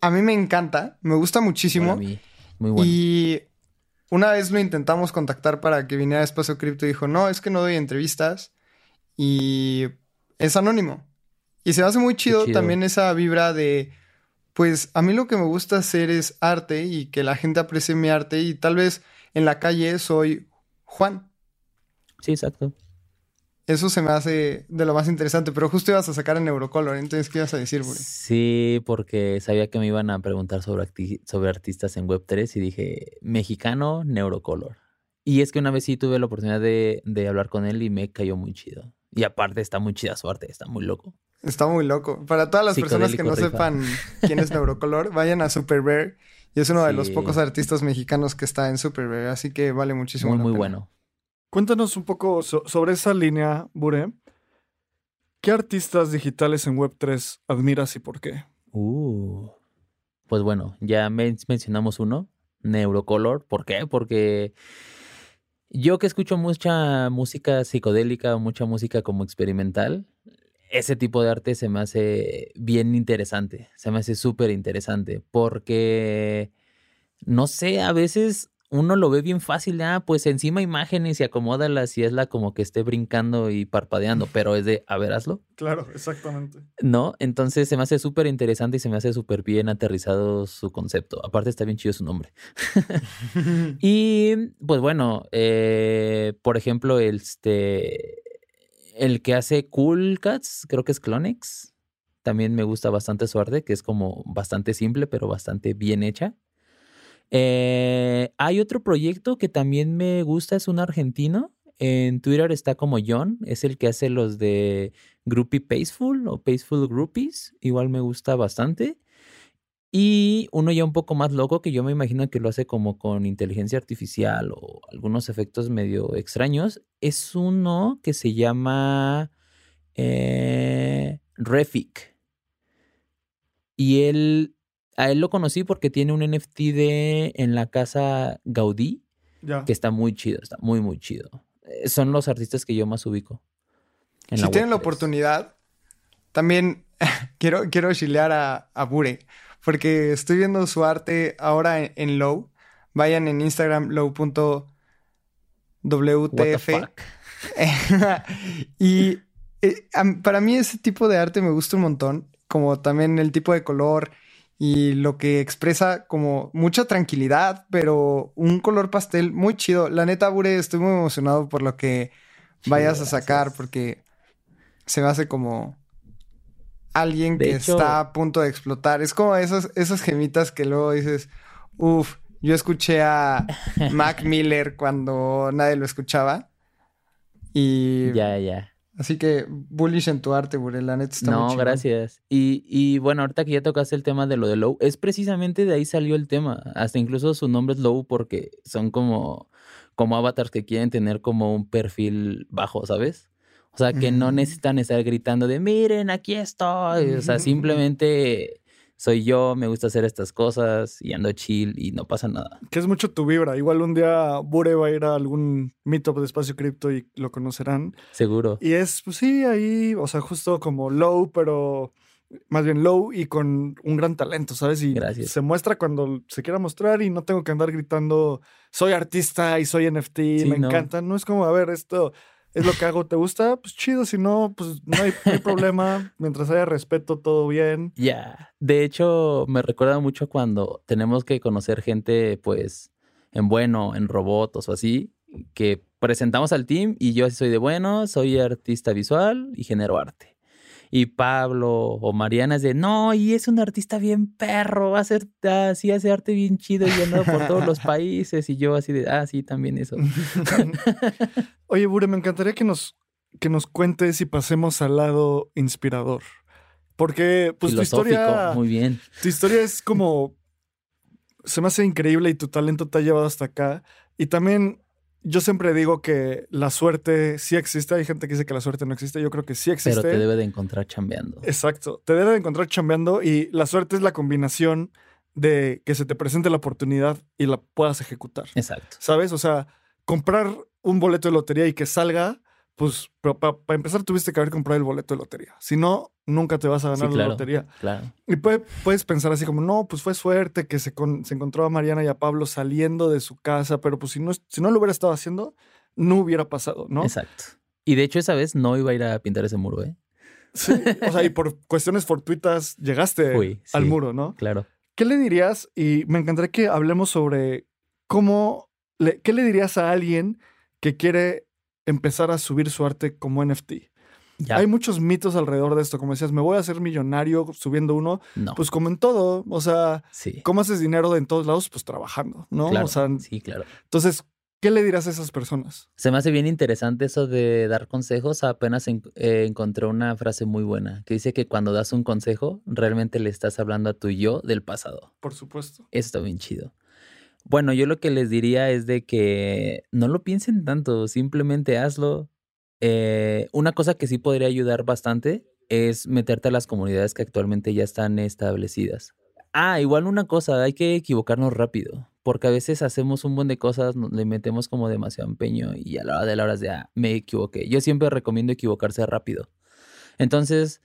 a mí me encanta, me gusta muchísimo. muy bueno. Y una vez lo intentamos contactar para que viniera a Espacio Cripto y dijo, no, es que no doy entrevistas y es anónimo. Y se me hace muy chido, también esa vibra de, pues a mí lo que me gusta hacer es arte y que la gente aprecie mi arte y tal vez en la calle soy Juan. Sí, exacto. Eso se me hace de lo más interesante, pero justo ibas a sacar en Neurocolor, entonces, ¿qué ibas a decir, Buri? Sí, porque sabía que me iban a preguntar sobre, sobre artistas en Web3 y dije, mexicano, Neurocolor. Y es que una vez sí tuve la oportunidad de, hablar con él y me cayó muy chido. Y aparte está muy chida su arte, está muy loco. Está muy loco. Para todas las personas que no sepan quién es Neurocolor, vayan a Super Rare. Y es uno de los pocos artistas mexicanos que está en Super Rare, así que vale muchísimo muy, la Muy bueno. Cuéntanos un poco sobre esa línea, Bure. ¿Qué artistas digitales en Web3 admiras y por qué? Uh, pues bueno, ya mencionamos uno, Neurocolor. ¿Por qué? Porque yo que escucho mucha música psicodélica, mucha música como experimental, ese tipo de arte se me hace bien interesante, se me hace súper interesante, porque, no sé, a veces uno lo ve bien fácil, ah, pues encima imágenes y acomódalas y es la como que esté brincando y parpadeando, pero es de, a ver, hazlo. Claro, exactamente. ¿No? Entonces se me hace súper interesante y se me hace súper bien aterrizado su concepto. Aparte está bien chido su nombre. y pues bueno, eh, por ejemplo, este, el que hace Cool Cats, creo que es Clonex. También me gusta bastante su arte, que es como bastante simple, pero bastante bien hecha. Eh, hay otro proyecto que también me gusta, es un argentino. En Twitter está como John, es el que hace los de Groupie Paceful o Paceful Groupies. Igual me gusta bastante. Y uno ya un poco más loco que yo me imagino que lo hace como con inteligencia artificial o algunos efectos medio extraños. Es uno que se llama eh, Refik. Y él a él lo conocí porque tiene un NFT de en la casa Gaudí, que está muy chido, está muy, muy chido. Eh, son los artistas que yo más ubico. si tienen la oportunidad, también quiero, quiero chilear a, a Bure, porque estoy viendo su arte ahora en, en Low. Vayan en Instagram, low.wtf. y eh, para mí ese tipo de arte me gusta un montón, como también el tipo de color y lo que expresa como mucha tranquilidad, pero un color pastel muy chido. La neta, Bure, estoy muy emocionado por lo que vayas a sacar porque se me hace como alguien que está a punto de explotar. Es como esas, esas gemitas que luego dices, uff, yo escuché a Mac Miller cuando nadie lo escuchaba. Y... Ya, ya. Así que bullish en tu arte, Burel, está No, gracias. Y, y bueno, ahorita que ya tocaste el tema de lo de Low, es precisamente de ahí salió el tema. Hasta incluso su nombre es Low porque son como, como avatars que quieren tener como un perfil bajo, ¿sabes? O sea, que no necesitan estar gritando de miren, aquí estoy. O sea, simplemente soy yo, me gusta hacer estas cosas y ando chill y no pasa nada. Que es mucho tu vibra. Igual un día Bure va a ir a algún meetup de espacio cripto y lo conocerán. Seguro. Y es, pues sí, ahí, o sea, justo como low, pero más bien low y con un gran talento, ¿sabes? Y Gracias. se muestra cuando se quiera mostrar y no tengo que andar gritando, soy artista y soy NFT, me encanta. No es como, a ver, esto es lo que hago, ¿te gusta? Pues chido, si no, pues no hay, problema. Mientras haya respeto, todo bien. Ya, de hecho, me recuerda mucho cuando tenemos que conocer gente, pues, en bueno, en robots o así, que presentamos al team y yo así soy de bueno, soy artista visual y genero arte y Pablo o Mariana es de, no, y es un artista bien perro, va a ser así, hace arte bien chido y llenado por todos los países. Y yo así de, ah, sí, también eso. Oye, Bure, me encantaría que nos, que nos cuentes y pasemos al lado inspirador. Porque, pues, tu historia. Muy bien. Tu historia es como. Se me hace increíble y tu talento te ha llevado hasta acá. Y también yo siempre digo que la suerte sí existe. Hay gente que dice que la suerte no existe. Yo creo que sí existe. Pero te debe de encontrar chambeando. Exacto. Te debe de encontrar chambeando y la suerte es la combinación de que se te presente la oportunidad y la puedas ejecutar. Exacto. ¿Sabes? O sea, comprar un boleto de lotería y que salga pues para empezar tuviste que haber comprado el boleto de lotería. Si no, nunca te vas a ganar la lotería. Claro. Y puedes pensar así como, no, pues fue suerte que se, se, encontró a Mariana y a Pablo saliendo de su casa, pero pues si no, si no lo hubiera estado haciendo, no hubiera pasado, ¿no? Exacto. Y de hecho esa vez no iba a ir a pintar ese muro, ¿eh? Sí, o sea, y por cuestiones fortuitas llegaste al muro, ¿no? Claro. ¿Qué le dirías? Y me encantaría que hablemos sobre cómo, le, ¿qué le dirías a alguien que quiere empezar a subir su arte como NFT. Hay muchos mitos alrededor de esto, como decías, me voy a hacer millonario subiendo uno, pues como en todo, o sea, ¿cómo haces dinero en todos lados? Pues trabajando, ¿no? Claro, sí, claro. Entonces, ¿qué le dirás a esas personas? Se me hace bien interesante eso de dar consejos. Apenas eh, encontré una frase muy buena que dice que cuando das un consejo, realmente le estás hablando a tu yo del pasado. Por supuesto. Está bien chido. Bueno, yo lo que les diría es de que no lo piensen tanto, simplemente hazlo. Eh, una cosa que sí podría ayudar bastante es meterte a las comunidades que actualmente ya están establecidas. Ah, igual una cosa, hay que equivocarnos rápido, porque a veces hacemos un buen de cosas, le metemos como demasiado empeño y a la hora de la hora de, ah, me equivoqué. Yo siempre recomiendo equivocarse rápido. Entonces,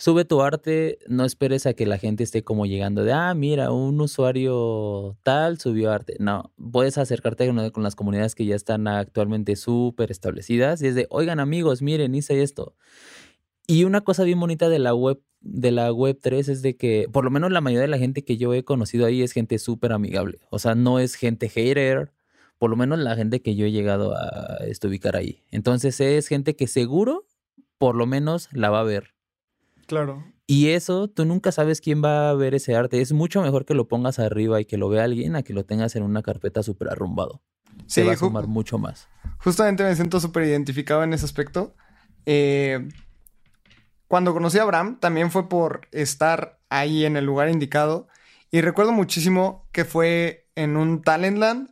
Sube tu arte, no esperes a que la gente esté como llegando de, ah, mira, un usuario tal subió arte. No, puedes acercarte con, las comunidades que ya están actualmente súper establecidas y es de, oigan amigos, miren, hice esto. Y una cosa bien bonita de la web de la web 3 es de que por lo menos la mayoría de la gente que yo he conocido ahí es gente súper amigable. O sea, no es gente hater, por lo menos la gente que yo he llegado a ubicar ahí. Entonces es gente que seguro por lo menos la va a ver. Claro. Y eso, tú nunca sabes quién va a ver ese arte. Es mucho mejor que lo pongas arriba y que lo vea alguien a que lo tengas en una carpeta súper arrumbado. Se va a sumar mucho más. Justamente me siento súper identificado en ese aspecto. Eh, cuando conocí a Abraham, también fue por estar ahí en el lugar indicado. Y recuerdo muchísimo que fue en un Talentland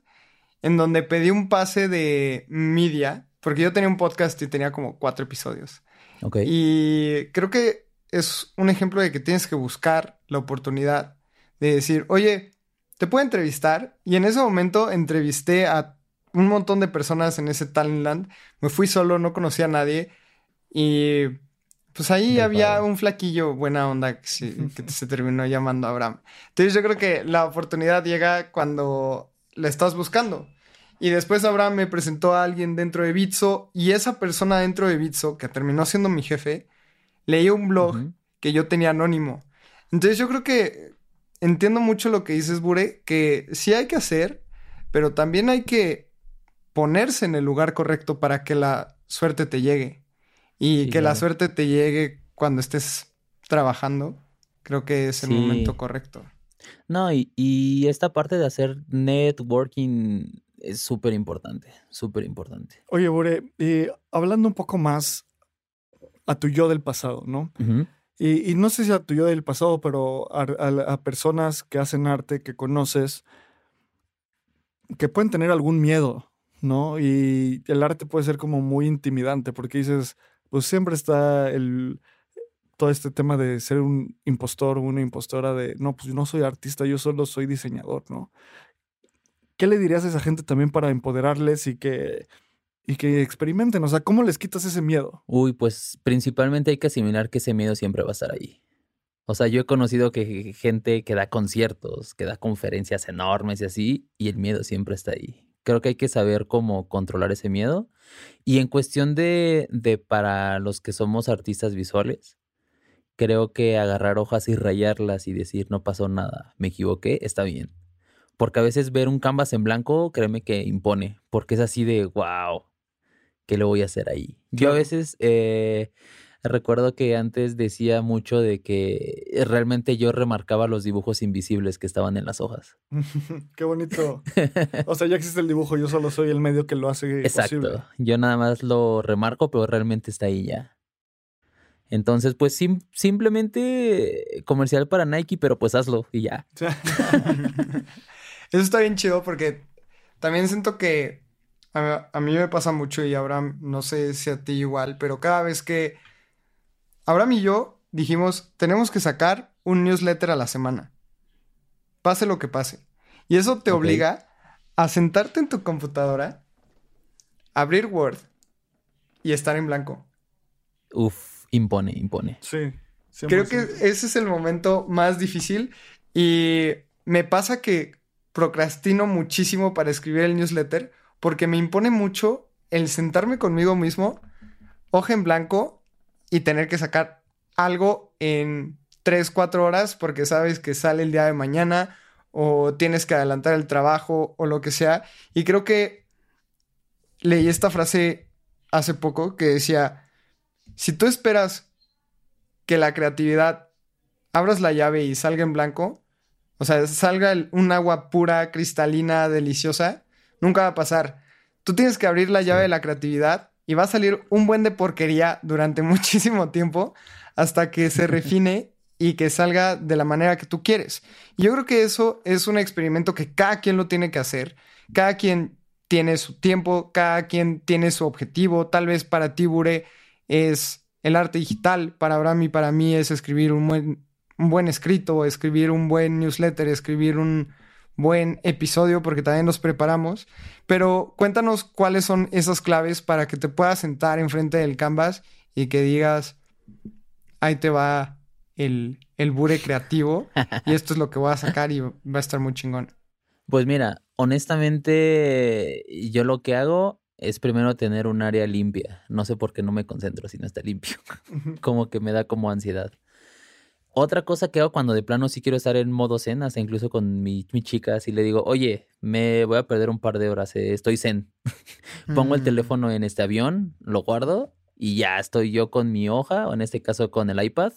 en donde pedí un pase de media, porque yo tenía un podcast y tenía como cuatro episodios. Ok. Y creo que es un ejemplo de que tienes que buscar la oportunidad de decir, oye, te puedo entrevistar. Y en ese momento entrevisté a un montón de personas en ese Talentland. Me fui solo, no conocía a nadie. Y Pues ahí Del había padre. un flaquillo buena onda que se, que se terminó llamando Abraham. Entonces yo creo que la oportunidad llega cuando la estás buscando. Y después Abraham me presentó a alguien dentro de Bitso y esa persona dentro de Bitso, que terminó siendo mi jefe, leía un blog que yo tenía anónimo. Entonces yo creo que entiendo mucho lo que dices, Bure, que sí hay que hacer, pero también hay que ponerse en el lugar correcto para que la suerte te llegue. Y Sí, que la suerte te llegue cuando estés trabajando, creo que es el Sí. momento correcto. No, y, y esta parte de hacer networking es súper importante, súper importante. Oye, Bure, y hablando un poco más a tu yo del pasado, ¿no? Y, y no sé si a tu yo del pasado, pero a, a- a personas que hacen arte, que conoces, que pueden tener algún miedo, ¿no? Y el arte puede ser como muy intimidante, porque dices, pues siempre está el todo este tema de ser un impostor o una impostora de, no, pues yo no soy artista, yo solo soy diseñador, ¿no? ¿Qué le dirías a esa gente también para empoderarles y que, y que experimenten? O sea, ¿cómo les quitas ese miedo? Uy, pues principalmente hay que asimilar que ese miedo siempre va a estar ahí. O sea, yo he conocido que gente que da conciertos, que da conferencias enormes y así, y el miedo siempre está ahí. Creo que hay que saber cómo controlar ese miedo. Y en cuestión de, de para los que somos artistas visuales, creo que agarrar hojas y rayarlas y decir no pasó nada, me equivoqué, está bien. Porque a veces ver un canvas en blanco, créeme que impone, porque es así de wow, ¿qué le voy a hacer ahí? Yo a veces eh, recuerdo que antes decía mucho de que realmente yo remarcaba los dibujos invisibles que estaban en las hojas. Qué bonito. O sea, ya existe el dibujo, yo solo soy el medio que lo hace Exacto. posible. Yo nada más lo remarco, pero realmente está ahí ya. Entonces, pues sim- simplemente comercial para Nike, pero pues hazlo y ya. Eso está bien chido porque también siento que a, a mí me pasa mucho y Abraham, no sé si a ti igual, pero cada vez que Abraham y yo dijimos, tenemos que sacar un newsletter a la semana, pase lo que pase. Y eso te obliga a sentarte en tu computadora, abrir Word y estar en blanco. Uf, impone, impone. sí. Creo que 100%. ese es el momento más difícil y me pasa que procrastino muchísimo para escribir el newsletter porque me impone mucho el sentarme conmigo mismo, hoja en blanco y tener que sacar algo en 3, 4 horas porque sabes que sale el día de mañana o tienes que adelantar el trabajo o lo que sea. Y creo que leí esta frase hace poco que decía, si tú esperas que la creatividad abras la llave y salga en blanco, o sea, salga un agua pura, cristalina, deliciosa, nunca va a pasar. Tú tienes que abrir la llave de la creatividad y va a salir un buen de porquería durante muchísimo tiempo hasta que se refine y que salga de la manera que tú quieres. Y yo creo que eso es un experimento que cada quien lo tiene que hacer. Cada quien tiene su tiempo, cada quien tiene su objetivo. Tal vez para ti, Bure, es el arte digital. Para Abraham y para mí es escribir un buen, un buen escrito, escribir un buen newsletter, escribir un buen episodio, porque también nos preparamos. Pero cuéntanos cuáles son esas claves para que te puedas sentar enfrente del canvas y que digas, ahí te va el, el bure creativo y esto es lo que voy a sacar y va a estar muy chingón. Pues mira, honestamente, yo lo que hago es primero tener un área limpia. No sé por qué no me concentro si no está limpio. como que me da como ansiedad. Otra cosa que hago cuando de plano sí quiero estar en modo zen, hasta incluso con mi, mi chica, así le digo, oye, me voy a perder un par de horas, eh, estoy zen. Pongo el Mm. teléfono en este avión, lo guardo y ya estoy yo con mi hoja, o en este caso con el iPad,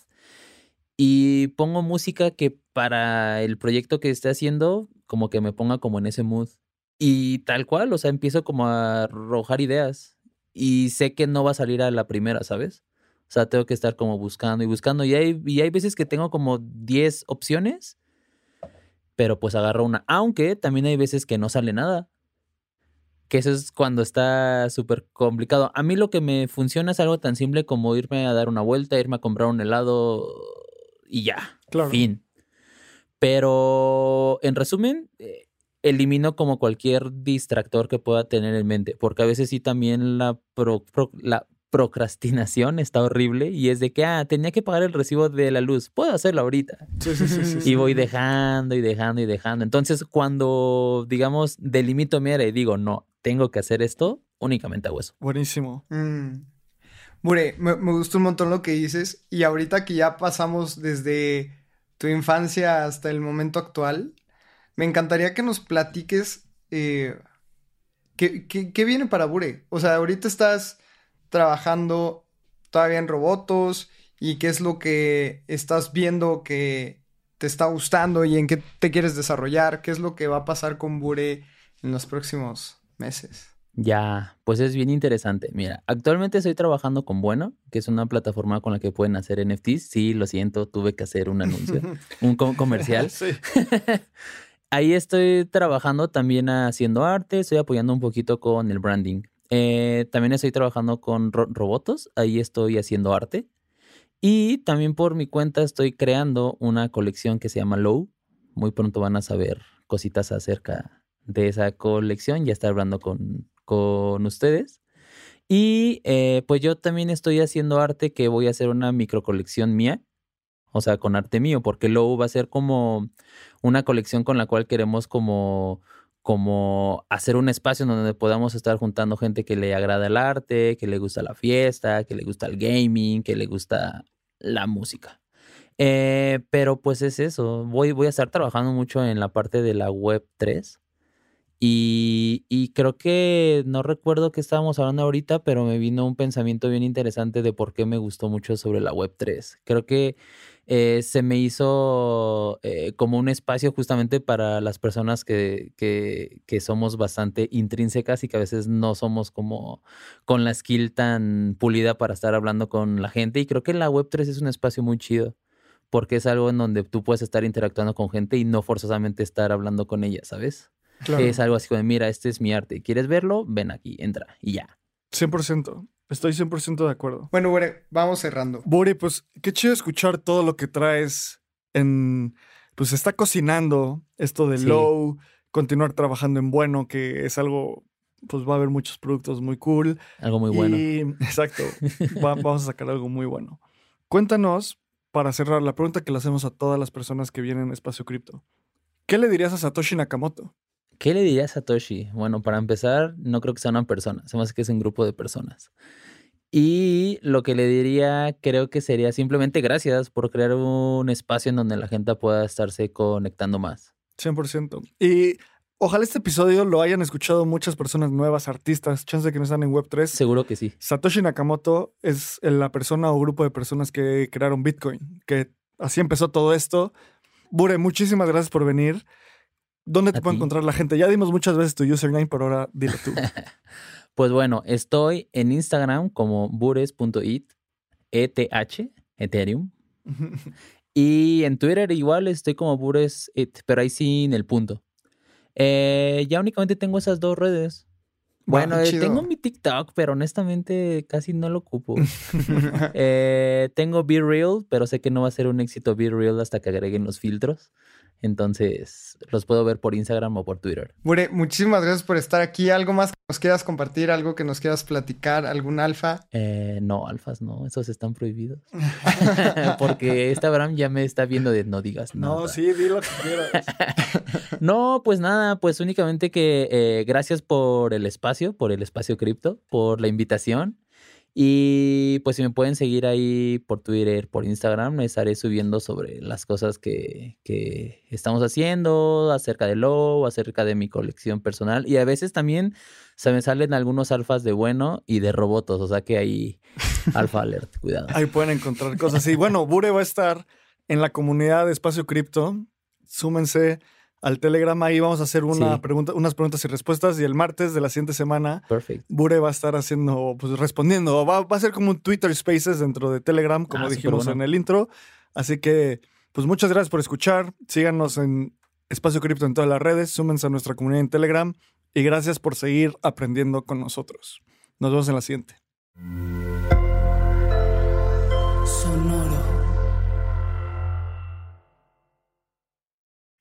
y pongo música que para el proyecto que esté haciendo, como que me ponga como en ese mood. Y tal cual, o sea, empiezo como a arrojar ideas y sé que no va a salir a la primera, ¿sabes? O sea, tengo que estar como buscando y buscando. Y hay, y hay veces que tengo como 10 opciones, pero pues agarro una. Aunque también hay veces que no sale nada. Que eso es cuando está súper complicado. A mí lo que me funciona es algo tan simple como irme a dar una vuelta, irme a comprar un helado y ya. Claro. Fin. Pero en resumen, eh, elimino como cualquier distractor que pueda tener en mente. Porque a veces sí también la, pro- pro- la procrastinación está horrible y es de que, ah, tenía que pagar el recibo de la luz, puedo hacerlo ahorita. Sí, sí, sí, sí, Y voy dejando y dejando y dejando. Entonces, cuando, digamos, delimito mi área y digo, no, tengo que hacer esto, únicamente hago eso. Buenísimo. Mm. Bure, me, me gustó un montón lo que dices. Y ahorita que ya pasamos desde tu infancia hasta el momento actual, me encantaría que nos platiques eh, qué, qué- qué viene para Bure. O sea, ahorita estás trabajando todavía en robotos y qué es lo que estás viendo que te está gustando y en qué te quieres desarrollar, qué es lo que va a pasar con Bure en los próximos meses. Ya, pues es bien interesante. Mira, actualmente estoy trabajando con Bueno, que es una plataforma con la que pueden hacer NFTs. Sí, lo siento, tuve que hacer un anuncio, un co- comercial. Ahí estoy trabajando también haciendo arte, estoy apoyando un poquito con el branding. Eh, también estoy trabajando con ro- robotos, ahí estoy haciendo arte. Y también por mi cuenta estoy creando una colección que se llama Low. Muy pronto van a saber cositas acerca de esa colección, ya estar hablando con, con ustedes. Y eh, pues yo también estoy haciendo arte que voy a hacer una micro colección mía, o sea, con arte mío, porque Low va a ser como una colección con la cual queremos como, como hacer un espacio donde podamos estar juntando gente que le agrada el arte, que le gusta la fiesta, que le gusta el gaming, que le gusta la música. Eh, pero pues es eso, voy, voy a estar trabajando mucho en la parte de la web 3. Y, y creo que no recuerdo qué estábamos hablando ahorita, pero me vino un pensamiento bien interesante de por qué me gustó mucho sobre la web 3. Creo que eh, se me hizo eh, como un espacio justamente para las personas que, que, que somos bastante intrínsecas y que a veces no somos como con la skill tan pulida para estar hablando con la gente. Y creo que la web 3 es un espacio muy chido porque es algo en donde tú puedes estar interactuando con gente y no forzosamente estar hablando con ella, ¿sabes? Claro. Es algo así como, mira, este es mi arte. ¿Quieres verlo? Ven aquí, entra y ya. 100%. Estoy 100% de acuerdo. Bueno, Bure, vamos cerrando. Buri, pues qué chido escuchar todo lo que traes en... Pues está cocinando esto de Sí. low, continuar trabajando en bueno, que es algo... Pues va a haber muchos productos muy cool. Algo muy bueno. Exacto, va- vamos a sacar algo muy bueno. Cuéntanos, para cerrar, la pregunta que le hacemos a todas las personas que vienen a Espacio Cripto. ¿Qué le dirías a Satoshi Nakamoto? ¿Qué le diría a Satoshi? Bueno, para empezar, no creo que sea una persona, se me hace que es un grupo de personas. Y lo que le diría, creo que sería simplemente gracias por crear un espacio en donde la gente pueda estarse conectando más. 100%. Y ojalá este episodio lo hayan escuchado muchas personas nuevas, artistas, chance de que no están en Web3. Seguro que sí. Satoshi Nakamoto es la persona o grupo de personas que crearon Bitcoin, que así empezó todo esto. Bure, muchísimas gracias por venir. ¿Dónde te puede encontrar la gente? Ya dimos muchas veces tu username, pero ahora dilo tú. Pues bueno, estoy en Instagram como bures.it, ETH, Ethereum. Y en Twitter igual estoy como buresit, pero ahí sin el punto. Eh, ya únicamente tengo esas dos redes. Bueno, Wow, eh, tengo mi TikTok, pero honestamente casi no lo ocupo. Eh, tengo Be Real, pero sé que no va a ser un éxito Be Real hasta que agreguen los filtros. Entonces, los puedo ver por Instagram o por Twitter. Bure, muchísimas gracias por estar aquí. ¿Algo más que nos quieras compartir? ¿Algo que nos quieras platicar? ¿Algún alfa? Eh, no, alfas no, esos están prohibidos. Porque este Abraham ya me está viendo de no digas nada. no, sí, di lo que quieras. No, pues nada, pues únicamente que eh, gracias por el espacio, por el espacio cripto, por la invitación. Y pues si me pueden seguir ahí por Twitter, por Instagram, me estaré subiendo sobre las cosas que, que estamos haciendo, acerca de Low, acerca de mi colección personal. Y a veces también se me salen algunos alfas de bueno y de robotos, o sea que ahí alfa alert, cuidado. Ahí pueden encontrar cosas. Y bueno, Bure va a estar en la comunidad de Espacio Cripto. Súmense al Telegram. Ahí vamos a hacer una Sí. pregunta, unas preguntas y respuestas. Y el martes de la siguiente semana. Bure va a estar haciendo, pues respondiendo. Va, va a ser como un Twitter Spaces dentro de Telegram, como Ah, dijimos en el intro. Así que, pues muchas gracias por escuchar. Síganos en Espacio Cripto en todas las redes. Súmense a nuestra comunidad en Telegram. Y gracias por seguir aprendiendo con nosotros. Nos vemos en la siguiente.